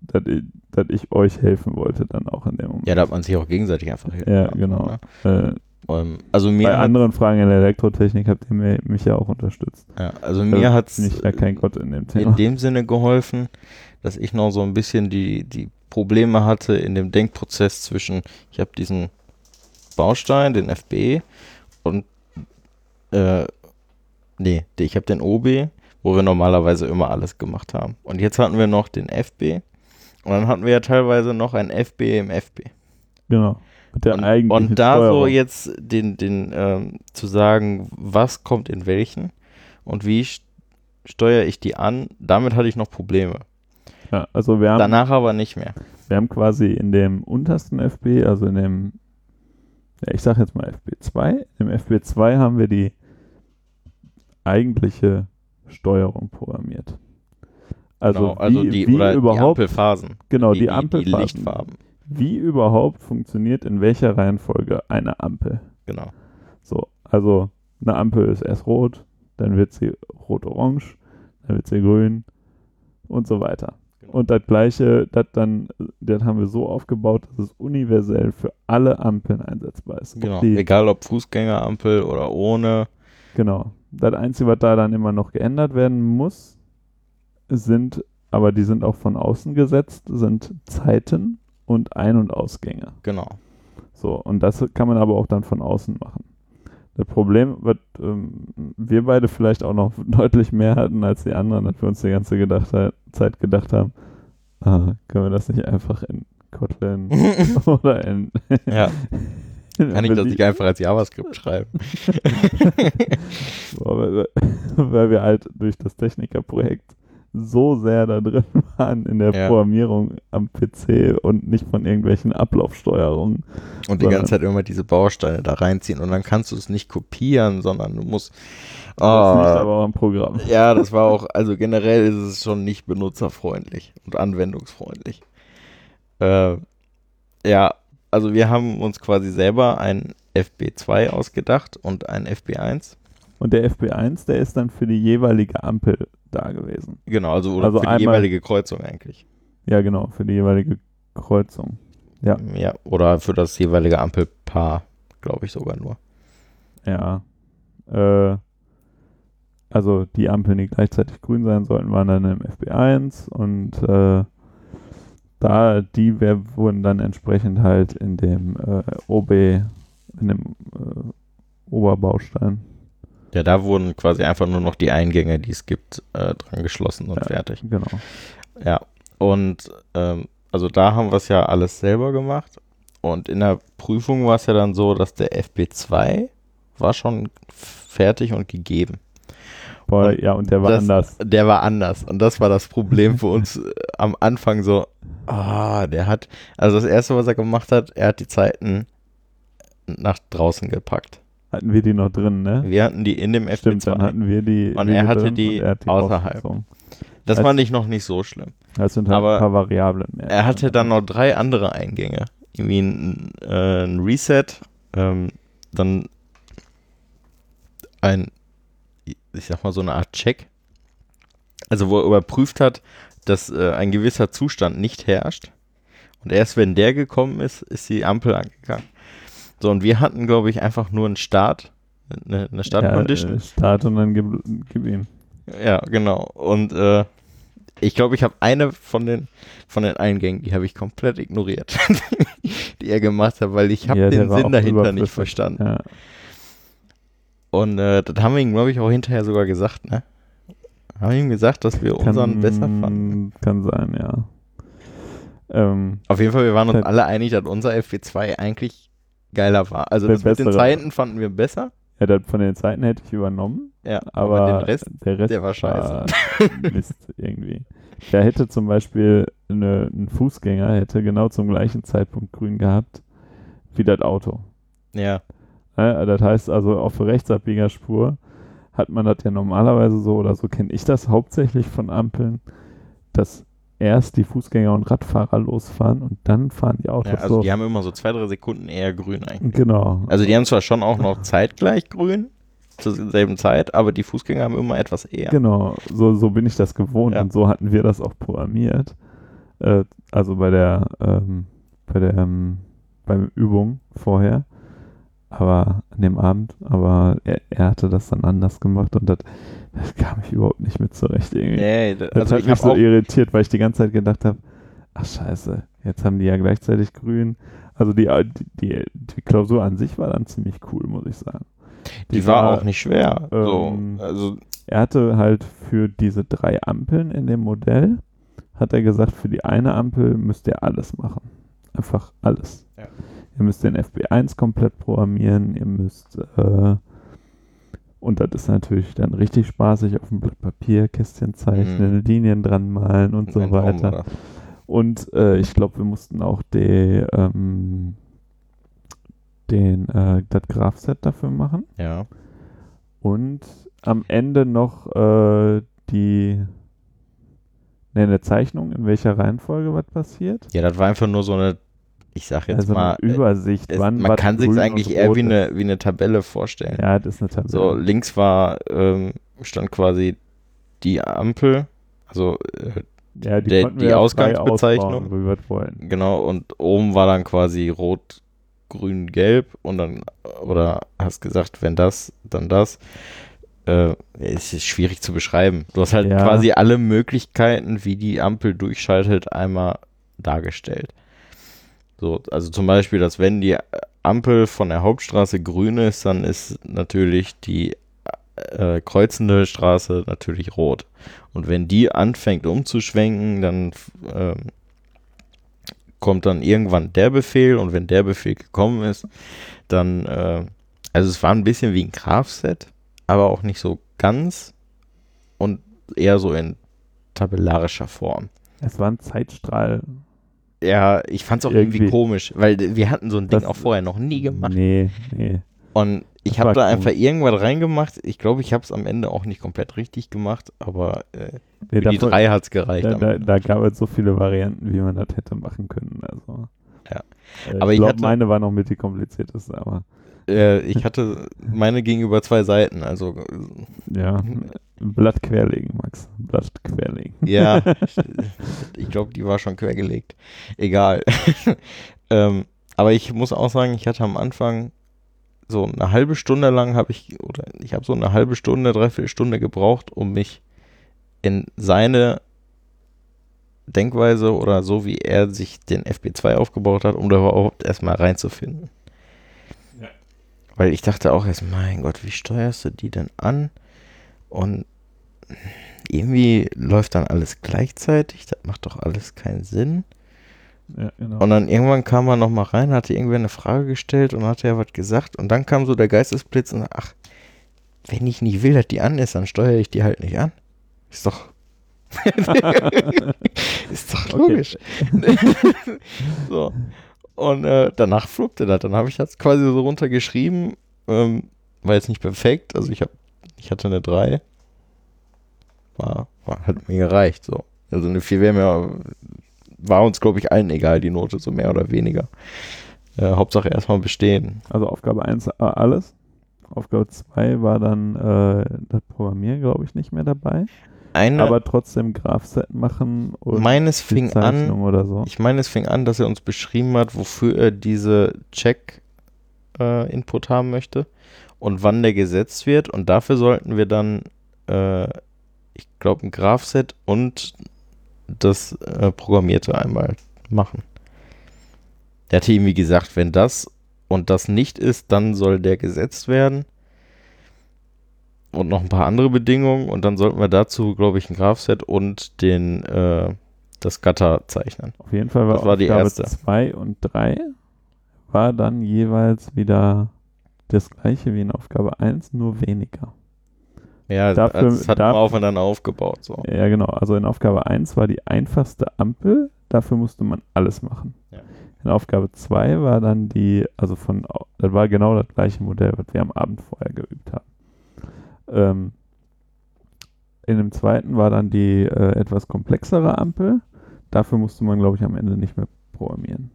dass ich, dass ich euch helfen wollte dann auch in dem Moment. Ja, da hat man sich auch gegenseitig einfach Hilfe Ja, genau. Ne? Äh, Ähm, also mir bei anderen Fragen in der Elektrotechnik habt ihr mich ja auch unterstützt. ja, also mir hat ich ja kein Gott in dem Thema. in dem Sinne geholfen, dass ich noch so ein bisschen die, die Probleme hatte in dem Denkprozess zwischen, ich habe diesen Baustein, den FB und äh, nee, ich habe den OB, wo wir normalerweise immer alles gemacht haben. Und jetzt hatten wir noch den FB und dann hatten wir ja teilweise noch ein FB im FB. Genau. Mit der und, eigentlichen und da so Steuerung. jetzt den, den ähm, zu sagen, was kommt in welchen und wie st- steuere ich die an, damit hatte ich noch Probleme. Ja, also wir haben, Danach aber nicht mehr. wir haben quasi in dem untersten FB, also in dem, ja, ich sag jetzt mal FB2, im FB2 haben wir die eigentliche Steuerung programmiert. Also, genau, also wie, die, wie überhaupt, die Ampelphasen. genau, die, die, Ampelphasen, Lichtfarben. Wie überhaupt funktioniert in welcher Reihenfolge eine Ampel. Genau. So, also eine Ampel ist erst rot, dann wird sie rot-orange, dann wird sie grün und so weiter. Genau. Und das gleiche, das dann, das haben wir so aufgebaut, dass es universell für alle Ampeln einsetzbar ist. Genau. Die, Egal ob Fußgängerampel oder ohne. genau. Das Einzige, was da dann immer noch geändert werden muss, sind, aber die sind auch von außen gesetzt, sind Zeiten und Ein- und Ausgänge. Genau. So, und das kann man aber auch dann von außen machen. Das Problem, was ähm, wir beide vielleicht auch noch [LAUGHS] deutlich mehr hatten als die anderen, dass wir uns die ganze gedacht, Zeit gedacht haben, ah, können wir das nicht einfach in Kotlin [LAUGHS] oder in. ja, [LAUGHS] kann ich das nicht einfach als JavaScript schreiben? Boah, weil, weil wir halt durch das Technikerprojekt so sehr da drin [LAUGHS] waren in der Ja. Programmierung am PC und nicht von irgendwelchen Ablaufsteuerungen. Und die ganze Zeit immer diese Bausteine da reinziehen und dann kannst du es nicht kopieren, sondern du musst. Das liegt Ah, aber auch am Programm. Ja, das war auch, also generell ist es schon nicht benutzerfreundlich und anwendungsfreundlich. Äh, ja, also wir haben uns quasi selber ein FB2 ausgedacht und ein FB1. Und der FB1, der ist dann für die jeweilige Ampel da gewesen. Genau, also, Also für die einmal- jeweilige Kreuzung eigentlich. Ja, genau, für die jeweilige Kreuzung. Ja. Ja, oder für das jeweilige Ampelpaar, glaube ich sogar nur. Ja. äh, also die Ampeln, die gleichzeitig grün sein sollten, waren dann im FB1 und äh, da, die wär, wurden dann entsprechend halt in dem äh, OB, in dem äh, Oberbaustein. Ja, da wurden quasi einfach nur noch die Eingänge, die es gibt, äh, dran geschlossen und Ja. fertig. Genau. Ja, und ähm, also da haben wir es ja alles selber gemacht. Und in der Prüfung war es ja dann so, dass der FB2 war schon fertig und gegeben. Boah, Und ja, und der war das- anders. Der war anders. Und das war das Problem für uns äh, am Anfang so. Ah, der hat, also das erste, was er gemacht hat, er hat die Zeiten nach draußen gepackt. Hatten wir die noch drin, ne? Wir hatten die in dem Stimmt, dann FB2. hatten wir die. Und wir er hatte die er hat außerhalb. rausgezogen. Das als- fand ich noch nicht so schlimm. Das sind halt Aber ein paar Variablen mehr. Er hatte dann noch drei andere Eingänge. Irgendwie ein, äh, ein Reset, ähm, dann ein, ich sag mal so eine Art Check. Also wo er überprüft hat, dass äh, ein gewisser Zustand nicht herrscht. Und erst wenn der gekommen ist, ist die Ampel angegangen. So, und wir hatten, glaube ich, einfach nur einen Start, eine, eine Start-Condition. Ja, äh, Start und dann gib, gib ihm. Ja, genau. Und äh, ich glaube, ich habe eine von den von den Eingängen, die habe ich komplett ignoriert, [LAUGHS] die er gemacht hat, weil ich habe Ja, den Sinn dahinter nicht verstanden. Ja. Und äh, das haben wir ihm, glaube ich, auch hinterher sogar gesagt, ne? Haben wir ihm gesagt, dass wir unseren besser fanden. Kann sein, ja. Ähm, Auf jeden Fall, wir waren uns alle einig, dass unser FP2 eigentlich geiler war. Also das mit den. Zeiten fanden wir besser. ja, das von den Zeiten hätte ich übernommen, Ja, aber, den Rest, der Rest der war scheiße. war [LAUGHS] Mist irgendwie. Der hätte zum Beispiel eine, ein Fußgänger hätte genau zum gleichen Zeitpunkt grün gehabt wie das Auto. ja, Ne? Das heißt also, auf der Rechtsabbiegerspur hat man das ja normalerweise so oder so kenne ich das hauptsächlich von Ampeln, dass erst die Fußgänger und Radfahrer losfahren und dann fahren die Autos ja, also so. die haben immer so zwei, drei Sekunden eher grün eigentlich. Genau. Also die haben zwar schon auch noch zeitgleich grün, zur selben Zeit, aber die Fußgänger haben immer etwas eher. Genau, so, so bin ich das gewohnt Ja. und so hatten wir das auch programmiert. Äh, also bei der, ähm, bei der ähm, beim Übung vorher. Aber an dem Abend, aber er, er hatte das dann anders gemacht und das, das kam ich überhaupt nicht mit zurecht irgendwie. Nee, Das also hat ich mich so irritiert, weil ich die ganze Zeit gedacht habe, ach scheiße, jetzt haben die ja gleichzeitig grün. Also die, die, die, die Klausur an sich war dann ziemlich cool, muss ich sagen. die war auch nicht schwer. ähm, so, also Er hatte halt für diese drei Ampeln in dem Modell, hat er gesagt, für die eine Ampel müsst ihr alles machen. Einfach alles. Ja. Ihr müsst den FB1 komplett programmieren, ihr müsst, äh, und das ist natürlich dann richtig spaßig, auf dem Blatt Papier Kästchen zeichnen, Linien dran malen und so ein Traum weiter. das. Und äh, ich glaube, wir mussten auch die, ähm, den, äh, das Graph-Set dafür machen. Ja. Und am Ende noch äh, die ne, eine Zeichnung, in welcher Reihenfolge was passiert. ja, das war einfach nur so eine, ich sag jetzt also mal, eine Übersicht, es, wann man kann sich eigentlich eher wie eine, wie eine Tabelle vorstellen. Ja, das ist eine Tabelle. So, links war, ähm, stand quasi die Ampel, also äh, ja, die, der- die Ausgangsbezeichnung. genau, und oben war dann quasi rot, grün, gelb und dann, oder hast gesagt, wenn das, dann das. Äh, es ist schwierig zu beschreiben. Du hast halt Ja. quasi alle Möglichkeiten, wie die Ampel durchschaltet, einmal dargestellt. So, also zum Beispiel, dass wenn die Ampel von der Hauptstraße grün ist, dann ist natürlich die äh, kreuzende Straße natürlich rot. Und wenn die anfängt umzuschwenken, dann ähm, kommt dann irgendwann der Befehl und wenn der Befehl gekommen ist, dann, äh, also es war ein bisschen wie ein Graph-Set, aber auch nicht so ganz und eher so in tabellarischer Form. Es war ein Zeitstrahl. Ja, ich fand es auch irgendwie, Irgendwie. komisch, weil wir hatten so ein Ding Das- auch vorher noch nie gemacht. Nee, nee. Und ich habe da einfach irgendwas reingemacht. Ich glaube, ich habe es am Ende auch nicht komplett richtig gemacht, aber äh, nee für die drei hat es gereicht. da, da, da gab es so viele Varianten, wie man das hätte machen können. Also, Ja. Äh, Aber ich ich glaube, meine war noch mit die komplizierteste, aber Äh, ich hatte meine gegenüber zwei Seiten, also ja. Blatt querlegen, Max. Blatt querlegen. ja, [LAUGHS] ich glaube, die war schon quergelegt. Egal. [LAUGHS] ähm, aber ich muss auch sagen, ich hatte am Anfang so eine halbe Stunde lang habe ich, oder ich habe so eine halbe Stunde, dreiviertel Stunde gebraucht, um mich in seine Denkweise oder so, wie er sich den FB2 aufgebaut hat, um da überhaupt erstmal reinzufinden. Ja. Weil ich dachte auch erst, mein Gott, wie steuerst du die denn an? Und irgendwie läuft dann alles gleichzeitig, das macht doch alles keinen Sinn. Ja, genau. Und dann irgendwann kam er nochmal rein, hatte irgendwer eine Frage gestellt und hatte ja was gesagt. Und dann kam so der Geistesblitz und ach, wenn ich nicht will, dass die an ist, dann steuere ich die halt nicht an. Ist doch. [LAUGHS] ist doch logisch. [LAUGHS] so. Und äh, danach fluppte das. Dann habe ich das quasi so runtergeschrieben. Ähm, war jetzt nicht perfekt. Also ich habe, ich hatte eine 3. War, war hat mir gereicht. So. Also eine 4 wäre mir war uns, glaube ich, allen egal, die Note, so mehr oder weniger. Äh, Hauptsache erstmal bestehen. Also Aufgabe 1 war alles. Aufgabe 2 war dann äh, das Programmieren, glaube ich, nicht mehr dabei. Eine, aber trotzdem Graph-Set machen und meines fing an, so. ich meine, es fing an, dass er uns beschrieben hat, wofür er diese Check-Input haben möchte und wann der gesetzt wird. Und dafür sollten wir dann, äh, ich glaube, ein Graph-Set und das äh, Programmierte einmal machen. Der hat ihm, wie gesagt, wenn das und das nicht ist, dann soll der gesetzt werden. Und noch ein paar andere Bedingungen. Und dann sollten wir dazu, glaube ich, ein Graph-Set und den, äh, das Gatter zeichnen. Auf jeden Fall war, Das war die erste. 2 und 3 war dann jeweils wieder das gleiche wie in Aufgabe 1, nur weniger. Ja, Dafür- das hat man aufeinander aufgebaut. So. Ja, genau. Also in Aufgabe 1 war die einfachste Ampel, dafür musste man alles machen. Ja. In Aufgabe 2 war dann die, also von, das war genau das gleiche Modell, was wir am Abend vorher geübt haben. Ähm, in dem zweiten war dann die äh, etwas komplexere Ampel. Dafür musste man, glaube ich, am Ende nicht mehr programmieren.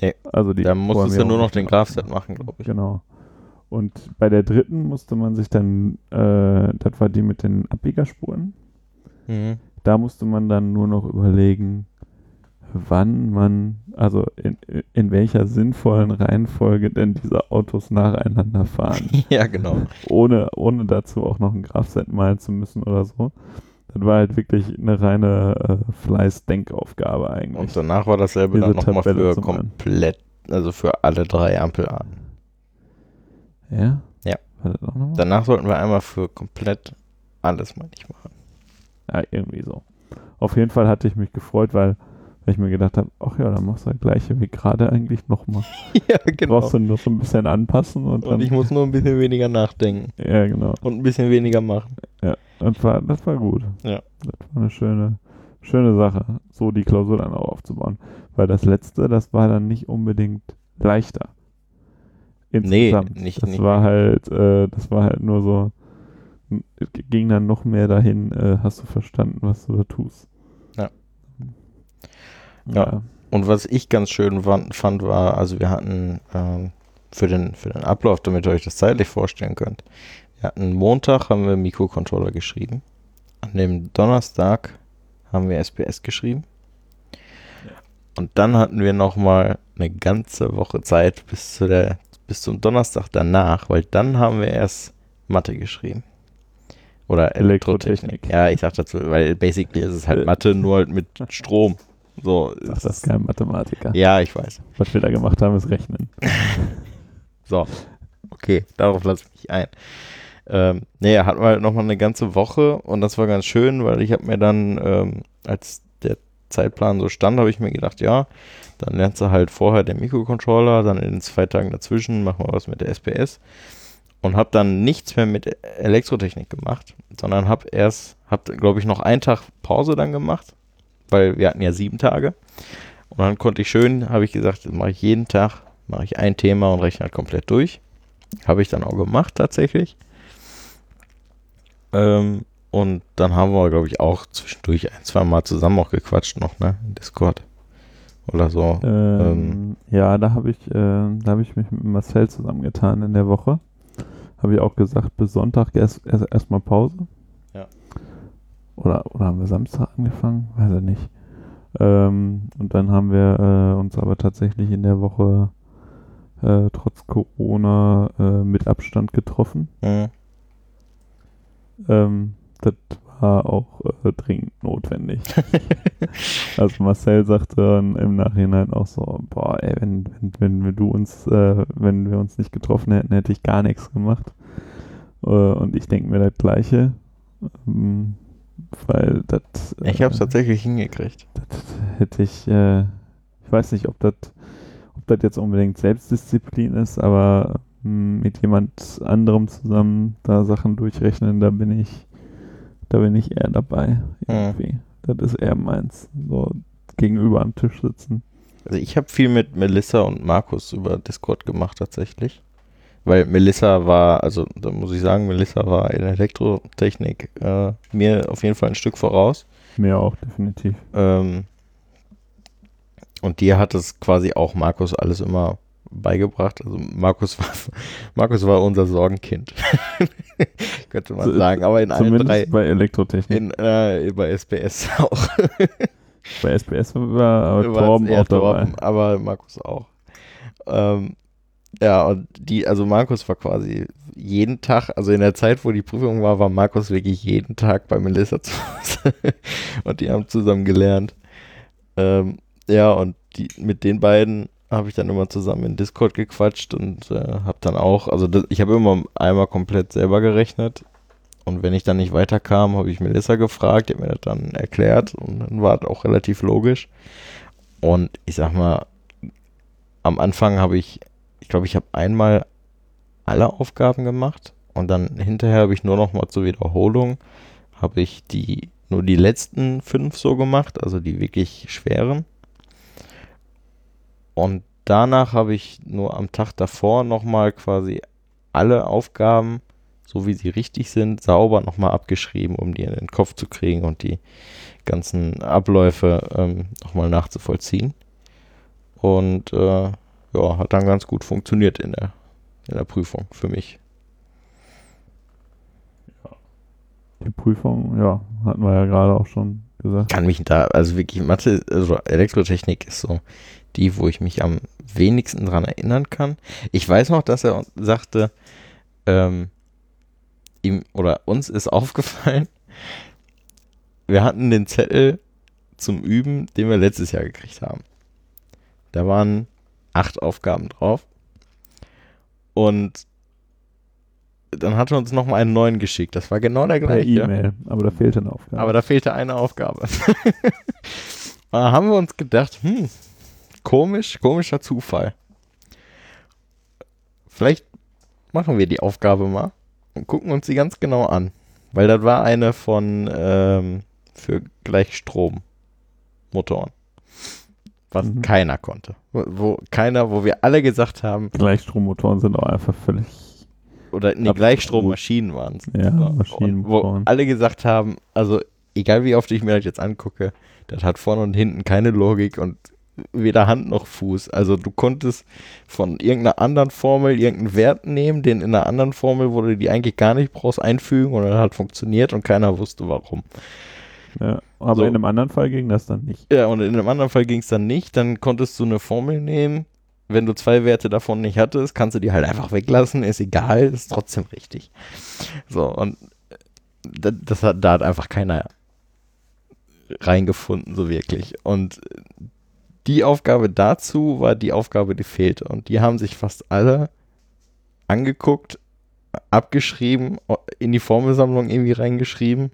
Nee, also die Da musstest du nur noch den Graph-Set machen. glaube ich. Genau. Und bei der dritten musste man sich dann, äh, das war die mit den Abbiegerspuren, Mhm. da musste man dann nur noch überlegen, wann man, also in, in welcher sinnvollen Reihenfolge denn diese Autos nacheinander fahren, [LAUGHS] Ja, genau. ohne, ohne dazu auch noch ein Graph-Set malen zu müssen oder so. Das war halt wirklich eine reine äh, Fleiß-Denkaufgabe eigentlich. Und danach war dasselbe Diese dann nochmal für komplett, also für alle drei Ampelarten. ja? Ja. Danach sollten wir einmal für komplett alles mal nicht machen. Ja, irgendwie so. Auf jeden Fall hatte ich mich gefreut, weil, weil ich mir gedacht habe, ach ja, dann machst du das gleiche wie gerade eigentlich nochmal. [LAUGHS] ja, Brauchst du nur so ein bisschen anpassen und, Und dann. ich muss nur ein bisschen weniger nachdenken ja, genau. und ein bisschen weniger machen. Das war, das war gut. Ja. Das war eine schöne, schöne Sache, so die Klausur dann auch aufzubauen. Weil das letzte, das war dann nicht unbedingt leichter. Nee, Insgesamt. nicht- Das nicht war halt, äh, das war halt nur so, ging dann noch mehr dahin, äh, hast du verstanden, was du da tust. Ja. Und was ich ganz schön fand, fand war, also wir hatten ähm, für, den, für den Ablauf, damit ihr euch das zeitlich vorstellen könnt, wir hatten Montag haben wir Mikrocontroller geschrieben. An dem Donnerstag haben wir SPS geschrieben. Und dann hatten wir nochmal eine ganze Woche Zeit bis zu der, bis zum Donnerstag danach, weil dann haben wir erst Mathe geschrieben. Oder Elektrotechnik. Elektrotechnik. Ja, ich sag dazu, weil basically ist es halt Mathe, nur halt mit Strom. So, es das ist kein Mathematiker. ja, ich weiß. Was wir da gemacht haben, ist Rechnen. [LAUGHS] So, okay, darauf lasse ich mich ein. Ähm, nee, hatten wir halt nochmal eine ganze Woche und das war ganz schön, weil ich habe mir dann, ähm, als der Zeitplan so stand, habe ich mir gedacht, ja, dann lernst du halt vorher den Mikrocontroller, dann in den zwei Tagen dazwischen machen wir was mit der SPS und habe dann nichts mehr mit Elektrotechnik gemacht, sondern habe erst, habe glaube ich noch einen Tag Pause dann gemacht, weil wir hatten ja sieben Tage und dann konnte ich schön, habe ich gesagt, das mache ich jeden Tag, mache ich ein Thema und rechne halt komplett durch. Habe ich dann auch gemacht tatsächlich. Ähm, und dann haben wir, glaube ich, auch zwischendurch ein, zwei Mal zusammen auch gequatscht noch, ne? In Discord. Oder so. Ähm, ja, da habe ich, äh, da habe ich mich mit Marcel zusammengetan in der Woche. Habe ich auch gesagt, bis Sonntag erst erst erstmal Pause. Oder, oder haben wir Samstag angefangen? Weiß ich nicht. Ähm, und dann haben wir äh, uns aber tatsächlich in der Woche äh, trotz Corona äh, mit Abstand getroffen. Mhm. Ähm, das war auch äh, dringend notwendig. [LAUGHS] also Marcel sagte dann im Nachhinein auch so, boah, ey, wenn, wenn, wenn wir du uns, äh, wenn wir uns nicht getroffen hätten, hätte ich gar nichts gemacht. Äh, und ich denke mir das Gleiche. Ähm, weil das. Ich habe es tatsächlich hingekriegt. Das hätte ich, äh, ich weiß nicht, ob das ob das jetzt unbedingt Selbstdisziplin ist, aber mh, mit jemand anderem zusammen da Sachen durchrechnen, da bin ich, da bin ich eher dabei. Irgendwie. Das ist eher meins. So gegenüber am Tisch sitzen. Also ich habe viel mit Melissa und Markus über Discord gemacht tatsächlich. Weil Melissa war, also da muss ich sagen, Melissa war in Elektrotechnik äh, mir auf jeden Fall ein Stück voraus. Mir auch, definitiv. Ähm, und dir hat es quasi auch Markus alles immer beigebracht. Also Markus war, [LAUGHS] Markus war unser Sorgenkind. [LAUGHS] Könnte man So, sagen. Aber in allen Zumindest drei, bei Elektrotechnik. in, äh, bei SBS [LAUGHS] auch. bei SPS war War Torben auch dabei. Torben, aber Markus auch. Ähm, ja, und die, also Markus war quasi jeden Tag, also in der Zeit, wo die Prüfung war, war Markus wirklich jeden Tag bei Melissa zu Hause. [LAUGHS] und die haben zusammen gelernt. Ähm, ja, und die, mit den beiden habe ich dann immer zusammen in Discord gequatscht und äh, habe dann auch, also das, ich habe immer einmal komplett selber gerechnet. Und wenn ich dann nicht weiterkam, habe ich Melissa gefragt, die hat mir das dann erklärt und dann war es auch relativ logisch. Und ich sag mal, am Anfang habe ich, ich glaube, ich habe einmal alle Aufgaben gemacht und dann hinterher habe ich nur noch mal zur Wiederholung, habe ich die, nur die letzten fünf so gemacht, also die wirklich schweren. Und danach habe ich nur am Tag davor noch mal quasi alle Aufgaben, so wie sie richtig sind, sauber noch mal abgeschrieben, um die in den Kopf zu kriegen und die ganzen Abläufe ähm, noch mal nachzuvollziehen. Und äh, ja, hat dann ganz gut funktioniert in der, in der Prüfung für mich. Die Prüfung, ja, hatten wir ja gerade auch schon gesagt. Kann mich da, also wirklich Mathe, also Elektrotechnik ist so die, wo ich mich am wenigsten dran erinnern kann. Ich weiß noch, dass er sagte, ähm, ihm oder uns ist [LAUGHS] aufgefallen, wir hatten den Zettel zum Üben, den wir letztes Jahr gekriegt haben. Da waren acht Aufgaben drauf. Und dann hat er uns nochmal einen neuen geschickt. Das war genau der Per gleiche. E-Mail, aber da fehlte eine Aufgabe. Aber da fehlte eine Aufgabe. [LAUGHS] da haben wir uns gedacht, hm, komisch, komischer Zufall. Vielleicht machen wir die Aufgabe mal und gucken uns die ganz genau an. Weil das war eine von ähm, für Gleichstrommotoren. Was Mhm. keiner konnte. Wo, wo keiner, wo wir alle gesagt haben, Gleichstrommotoren sind auch einfach völlig. oder nee. Gleichstrommaschinen waren es. Ja, Und Maschinenmotoren. Wo alle gesagt haben, also egal wie oft ich mir das jetzt angucke, das hat vorne und hinten keine Logik und weder Hand noch Fuß. Also du konntest von irgendeiner anderen Formel irgendeinen Wert nehmen, den in einer anderen Formel, wo du die eigentlich gar nicht brauchst, einfügen und dann hat funktioniert und keiner wusste warum. Ja, aber So. in einem anderen Fall ging das dann nicht. Ja, und in einem anderen Fall ging es dann nicht. Dann konntest du eine Formel nehmen. Wenn du zwei Werte davon nicht hattest, kannst du die halt einfach weglassen. Ist egal, ist trotzdem richtig. So, und das, das hat, da hat einfach keiner reingefunden, so wirklich. Und die Aufgabe dazu war die Aufgabe, die fehlte. Und die haben sich fast alle angeguckt, abgeschrieben, in die Formelsammlung irgendwie reingeschrieben,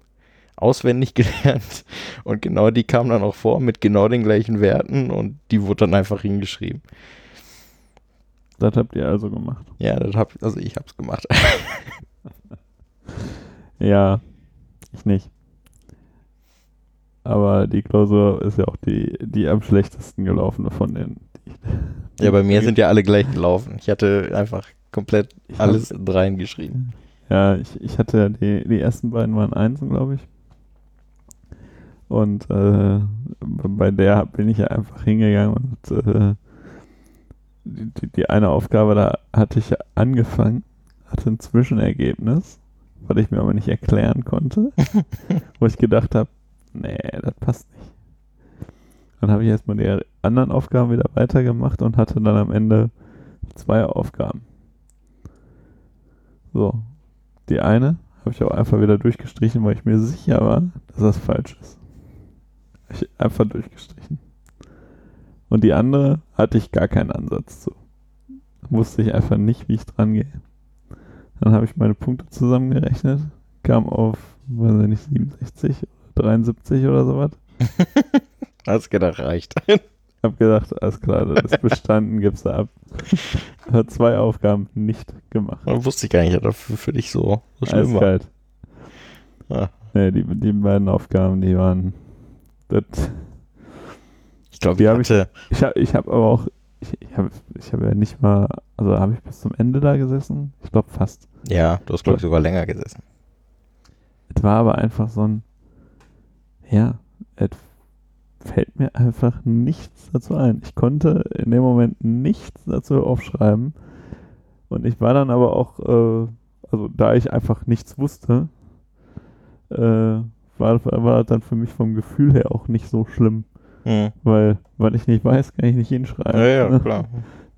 auswendig [LAUGHS] gelernt. Und genau die kam dann auch vor mit genau den gleichen Werten und die wurde dann einfach hingeschrieben. Das habt ihr also gemacht. Ja, das hab, also ich hab's gemacht. [LAUGHS] Ja, ich nicht. Aber die Klausur ist ja auch die, die am schlechtesten gelaufene von den. Ja, bei mir sind ja alle gleich gelaufen. Ich hatte einfach komplett Ich alles reingeschrieben. Ja, ich, ich hatte die, die ersten beiden waren Einsen, glaube ich. Und äh, bei der bin ich ja einfach hingegangen und äh, die, die, eine Aufgabe, da hatte ich angefangen, hatte ein Zwischenergebnis, was ich mir aber nicht erklären konnte, [LAUGHS] wo ich gedacht habe, nee, das passt nicht. Dann habe ich erstmal die anderen Aufgaben wieder weitergemacht und hatte dann am Ende zwei Aufgaben. So. Die eine habe ich auch einfach wieder durchgestrichen, weil ich mir sicher war, dass das falsch ist. Ich einfach durchgestrichen. Und die andere hatte ich gar keinen Ansatz zu. Wusste ich einfach nicht, wie ich dran gehe. Dann habe ich meine Punkte zusammengerechnet, kam auf, weiß ich nicht, 67 oder 73 oder sowas. [LAUGHS] Hast gedacht, reicht. Hab gedacht, alles klar, das ist bestanden, gibst du ab. Hat zwei Aufgaben nicht gemacht. Man wusste ich gar nicht, dass das für, dich so, so schlimm war. Eiskalt. Ja. Nee, die, die beiden Aufgaben, die waren. Das, Ich glaube, Die ich hab ich- ich habe ich hab aber auch. Ich, ich habe ich hab ja nicht mal. Also habe ich bis zum Ende da gesessen? Ich glaube fast. ja, du hast, glaube ich, sogar länger gesessen. Es war aber einfach so ein. Ja, es fällt mir einfach nichts dazu ein. Ich konnte in dem Moment nichts dazu aufschreiben. Und ich war dann aber auch, äh, also da ich einfach nichts wusste, äh, war, war das dann für mich vom Gefühl her auch nicht so schlimm. Hm. Weil, weil ich nicht weiß, kann ich nicht hinschreiben. Ja, ja, [LAUGHS] klar.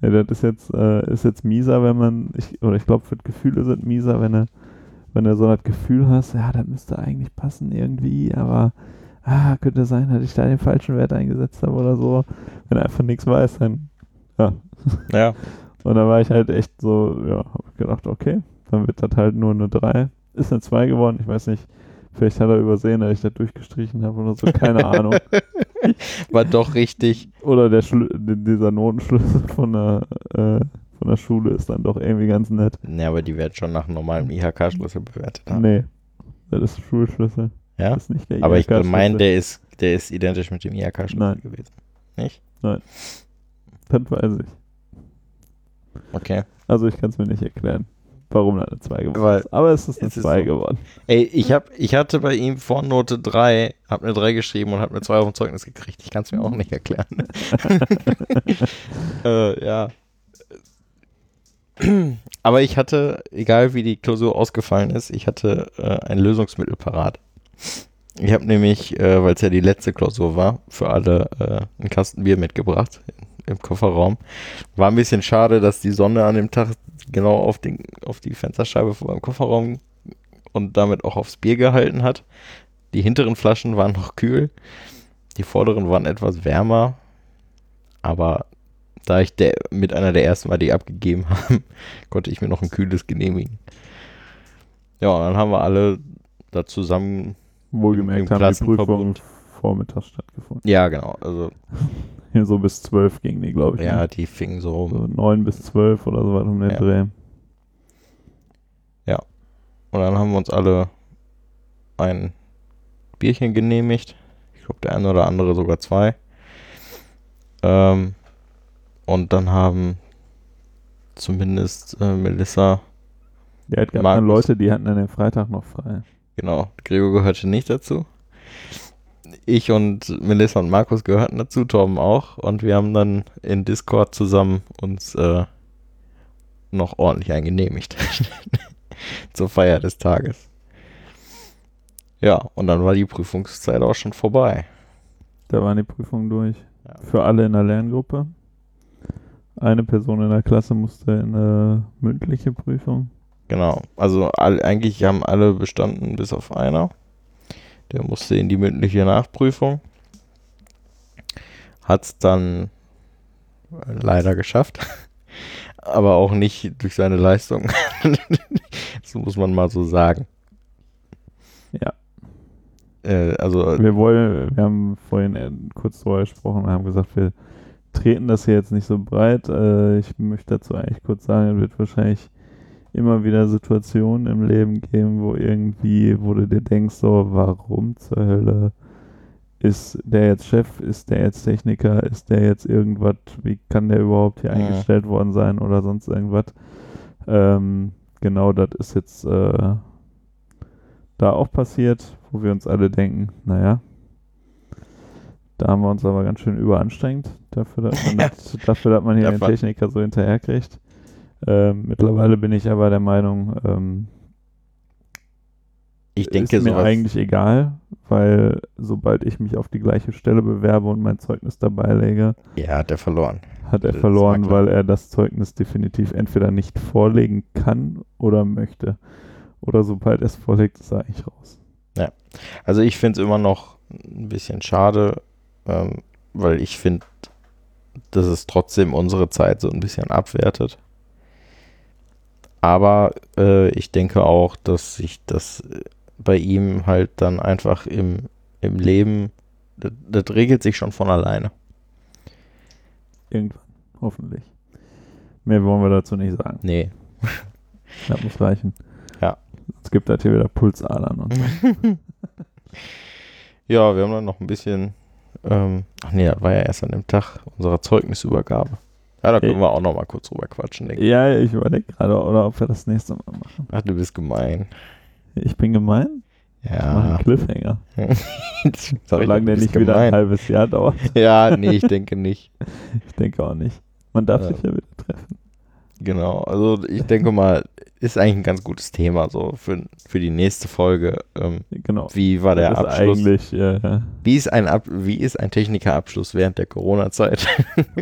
Ja, das ist jetzt, äh, ist jetzt mieser, wenn man, ich, oder ich glaube, für das Gefühl ist es mieser, wenn du, wenn du so das Gefühl hast, ja, das müsste eigentlich passen irgendwie, aber ah, könnte sein, dass ich da den falschen Wert eingesetzt habe oder so. Wenn du einfach nichts weißt, dann, ja. [LAUGHS] Ja, Und da war ich halt echt so, ja, hab gedacht, okay, dann wird das halt nur eine 3. Ist eine 2 geworden, ich weiß nicht, vielleicht hat er übersehen, dass ich das durchgestrichen habe oder so, keine Ahnung. [LAUGHS] war doch richtig. Oder der Schlü dieser Notenschlüssel von der, äh, von der Schule ist dann doch irgendwie ganz nett. Ne, aber die werden schon nach einem normalen IHK-Schlüssel bewertet haben. Nee, das ist Schulschlüssel. Ja? Das ist nicht der Aber ich meine, der ist, der ist identisch mit dem IHK-Schlüssel Nein. gewesen. Nicht? Das weiß ich. Okay. Also ich kann es mir nicht erklären, warum da eine 2 geworden Weil ist. Aber es ist eine es ist 2 so. geworden. Ey, ich, hab, ich hatte bei ihm vor Note 3, hab eine 3 geschrieben und hab eine 2 auf dem Zeugnis gekriegt. Ich kann es mir auch nicht erklären. [LAUGHS] [LAUGHS] äh, ja. Aber ich hatte, egal wie die Klausur ausgefallen ist, ich hatte äh, ein Lösungsmittel parat. Ich habe nämlich, äh, weil es ja die letzte Klausur war, für alle äh, einen Kasten Bier mitgebracht im Kofferraum. War ein bisschen schade, dass die Sonne an dem Tag genau auf, den, auf die Fensterscheibe vor meinem Kofferraum und damit auch aufs Bier gehalten hat. Die hinteren Flaschen waren noch kühl, die vorderen waren etwas wärmer, aber da ich der, mit einer der ersten war, die abgegeben [LAUGHS] haben, konnte ich mir noch ein kühles genehmigen. Ja, und dann haben wir alle da zusammen, Wohlgemerkt Im haben die. Prüfungen vormittags stattgefunden. ja genau, also [LAUGHS] Hier so bis 12 ging die, glaube ich. ja, ne? die fingen so So 9 bis 12 oder so was um den Ja. Dreh. Und dann haben wir uns alle ein Bierchen genehmigt. Ich glaube, der eine oder andere sogar zwei. Ähm, und dann haben zumindest äh, Melissa, Ja, gab Markus. dann Leute, die hatten an dem Freitag noch frei. genau, Gregor gehörte nicht dazu. Ich und Melissa und Markus gehörten dazu, Torben auch. Und wir haben dann in Discord zusammen uns äh, noch ordentlich eingenehmigt. [LAUGHS] Zur Feier des Tages. Ja, und dann war die Prüfungszeit auch schon vorbei. Da waren die Prüfungen durch. Ja. Für alle in der Lerngruppe. Eine Person in der Klasse musste in eine mündliche Prüfung. Genau. Also all, eigentlich haben alle bestanden, bis auf einer. Der musste in die mündliche Nachprüfung. Hat es dann leider geschafft. [LAUGHS] Aber auch nicht durch seine Leistung. [LAUGHS] das muss man mal so sagen. Ja. Äh, also, Wir wollen, wir haben vorhin äh, kurz drüber gesprochen und haben gesagt, wir treten das hier jetzt nicht so breit. Äh, ich möchte dazu eigentlich kurz sagen, es wird wahrscheinlich immer wieder Situationen im Leben geben, wo irgendwie, wo du dir denkst, so, warum zur Hölle ist der jetzt Chef, ist der jetzt Techniker, ist der jetzt irgendwas, wie kann der überhaupt hier Mhm. eingestellt worden sein oder sonst irgendwas. Ähm, genau, das ist jetzt äh, da auch passiert, wo wir uns alle denken, naja, da haben wir uns aber ganz schön überanstrengt dafür, dass man, [LAUGHS] das, dafür, dass man hier Ja, den. Techniker so hinterherkriegt. Ähm, mittlerweile bin ich aber der Meinung, ähm, Ich denke, ist mir eigentlich egal, weil sobald ich mich auf die gleiche Stelle bewerbe und mein Zeugnis dabei lege, Ja, hat er verloren. hat er Das verloren, weil er das Zeugnis definitiv entweder nicht vorlegen kann oder möchte. Oder sobald er es vorlegt, ist er eigentlich raus. Also ich finde es immer noch ein bisschen schade, ähm, weil ich finde, dass es trotzdem unsere Zeit so ein bisschen abwertet. Aber äh, ich denke auch, dass sich das äh, bei ihm halt dann einfach im, im Leben, das, das regelt sich schon von alleine. Irgendwann, hoffentlich. Mehr wollen wir dazu nicht sagen. Nee. [LAUGHS] Das muss reichen. Ja. Sonst gibt das hier wieder Pulsadern und so. [LAUGHS] Ja, wir haben dann noch ein bisschen, ähm, ach nee, das war ja erst an dem Tag unserer Zeugnisübergabe. Ja, da können Ey. wir auch noch mal kurz drüber quatschen, denke ich. ja, ich überlege gerade, oder ob wir das nächste Mal machen. Ach, du bist gemein. Ich bin gemein. Ich mache einen Ja. Cliffhanger. [LAUGHS] Solange der nicht wieder ein gemein. halbes Jahr dauert. Ja, nee, ich denke nicht. [LAUGHS] Ich denke auch nicht. Man darf Ja. sich ja wieder treffen. Genau, also ich denke mal, ist eigentlich ein ganz gutes Thema so für, für die nächste Folge. Ähm, Genau. wie war der das Abschluss? eigentlich, äh, Wie ist ein Ab wie ist ein Technikerabschluss während der Corona-Zeit?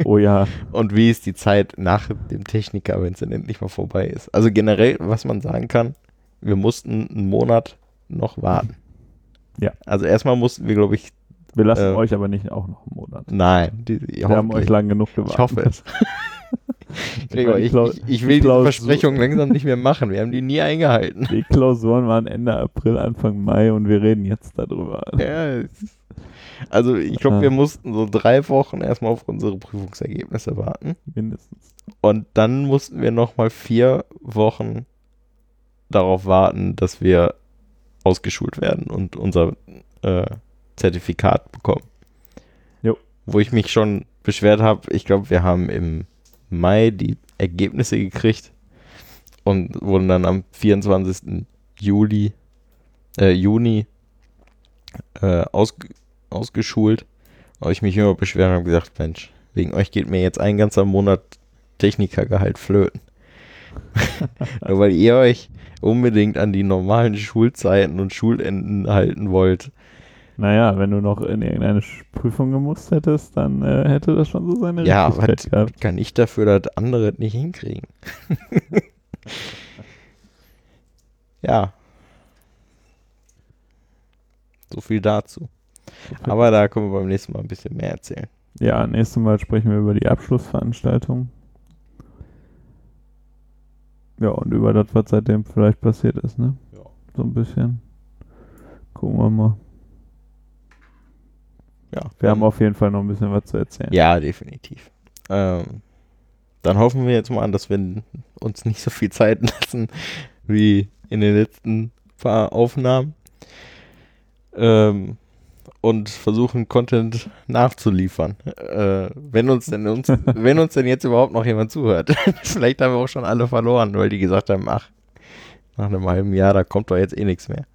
oh ja, [LAUGHS] Und wie ist die Zeit nach dem Techniker, wenn es dann endlich mal vorbei ist? Also generell, was man sagen kann, wir mussten einen Monat noch warten. Ja. Also erstmal mussten wir, glaube ich, wir lassen Äh, euch aber nicht auch noch einen Monat. nein, die, Wir haben euch lang genug gewartet. ich hoffe es. [LAUGHS] [LAUGHS] Gregor, die ich, ich, ich die will diese Klausur- Versprechung langsam nicht mehr machen. Wir haben die nie eingehalten. [LAUGHS] Die Klausuren waren Ende April, Anfang Mai und wir reden jetzt darüber. Ja, also ich glaube, wir mussten so drei Wochen erstmal auf unsere Prüfungsergebnisse warten. Mindestens. Und dann mussten wir nochmal vier Wochen darauf warten, dass wir ausgeschult werden und unser äh, Zertifikat bekommen. Jo. Wo ich mich schon beschwert habe, ich glaube, wir haben im Mai die Ergebnisse gekriegt und wurden dann am 24. Juli, äh, Juni äh, ausge ausgeschult. Aber ich mich immer beschwert und habe gesagt, Mensch, wegen euch geht mir jetzt ein ganzer Monat Technikergehalt flöten. [LAUGHS] Nur weil ihr euch unbedingt an die normalen Schulzeiten und Schulenden halten wollt. Naja, wenn du noch in irgendeine Prüfung gemusst hättest, dann äh, hätte das schon so seine Ja, Richtigkeit was gehabt. kann ich dafür, dass andere nicht hinkriegen? [LAUGHS] ja. So viel dazu. Aber da können wir beim nächsten Mal ein bisschen mehr erzählen. Ja, nächstes Mal sprechen wir über die Abschlussveranstaltung. Ja, und über das, was seitdem vielleicht passiert ist, ne? Ja. So ein bisschen. Gucken wir mal. Ja, Wir haben auf jeden Fall noch ein bisschen was zu erzählen. Ja, definitiv. Ähm, dann hoffen wir jetzt mal, dass wir uns nicht so viel Zeit [LAUGHS] lassen wie in den letzten paar Aufnahmen. Ähm, und versuchen, Content nachzuliefern. Äh, wenn uns denn uns, [LAUGHS] wenn uns denn jetzt überhaupt noch jemand zuhört. [LAUGHS] Vielleicht haben wir auch schon alle verloren, weil die gesagt haben, ach, nach einem halben Jahr, da kommt doch jetzt eh nichts mehr.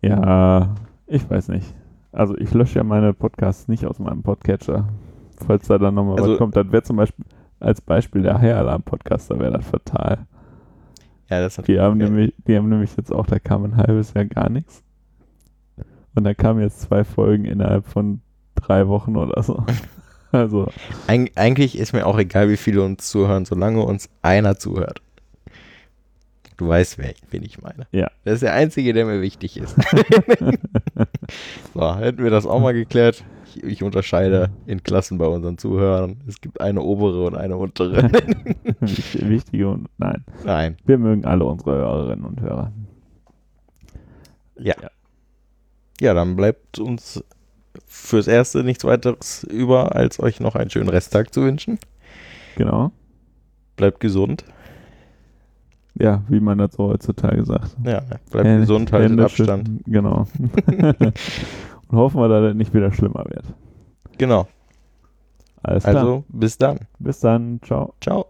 Ja, ich weiß nicht. Also ich lösche ja meine Podcasts nicht aus meinem Podcatcher. Falls da dann nochmal Also- was kommt, das wäre zum Beispiel als Beispiel der High Alarm Podcast, da wäre das fatal. Ja, das hat Die haben, nämlich, die haben nämlich jetzt auch, da kam ein halbes Jahr gar nichts. Und da kamen jetzt zwei Folgen innerhalb von drei Wochen oder so. [LAUGHS] Also, Eig eigentlich ist mir auch egal, wie viele uns zuhören, solange uns einer zuhört. Du weißt, wer, wen ich meine. Ja. Das ist der Einzige, der mir wichtig ist. [LAUGHS] so, hätten wir das auch mal geklärt. Ich, ich unterscheide in Klassen bei unseren Zuhörern. Es gibt eine obere und eine untere. wich- [LAUGHS] wichtige und nein. Nein. Wir mögen alle unsere Hörerinnen und Hörer. Ja. Ja. Ja, dann bleibt uns fürs Erste nichts weiteres über, als euch noch einen schönen Resttag zu wünschen. Genau. Bleibt gesund. Ja, wie man das so heutzutage sagt. Ja, bleibt Hände- gesund, haltet Hände Abstand. schütteln, Genau. [LAUGHS] und hoffen wir, dass das nicht wieder schlimmer wird. Genau. Alles klar. Also, bis dann. Bis dann. Ciao. Ciao.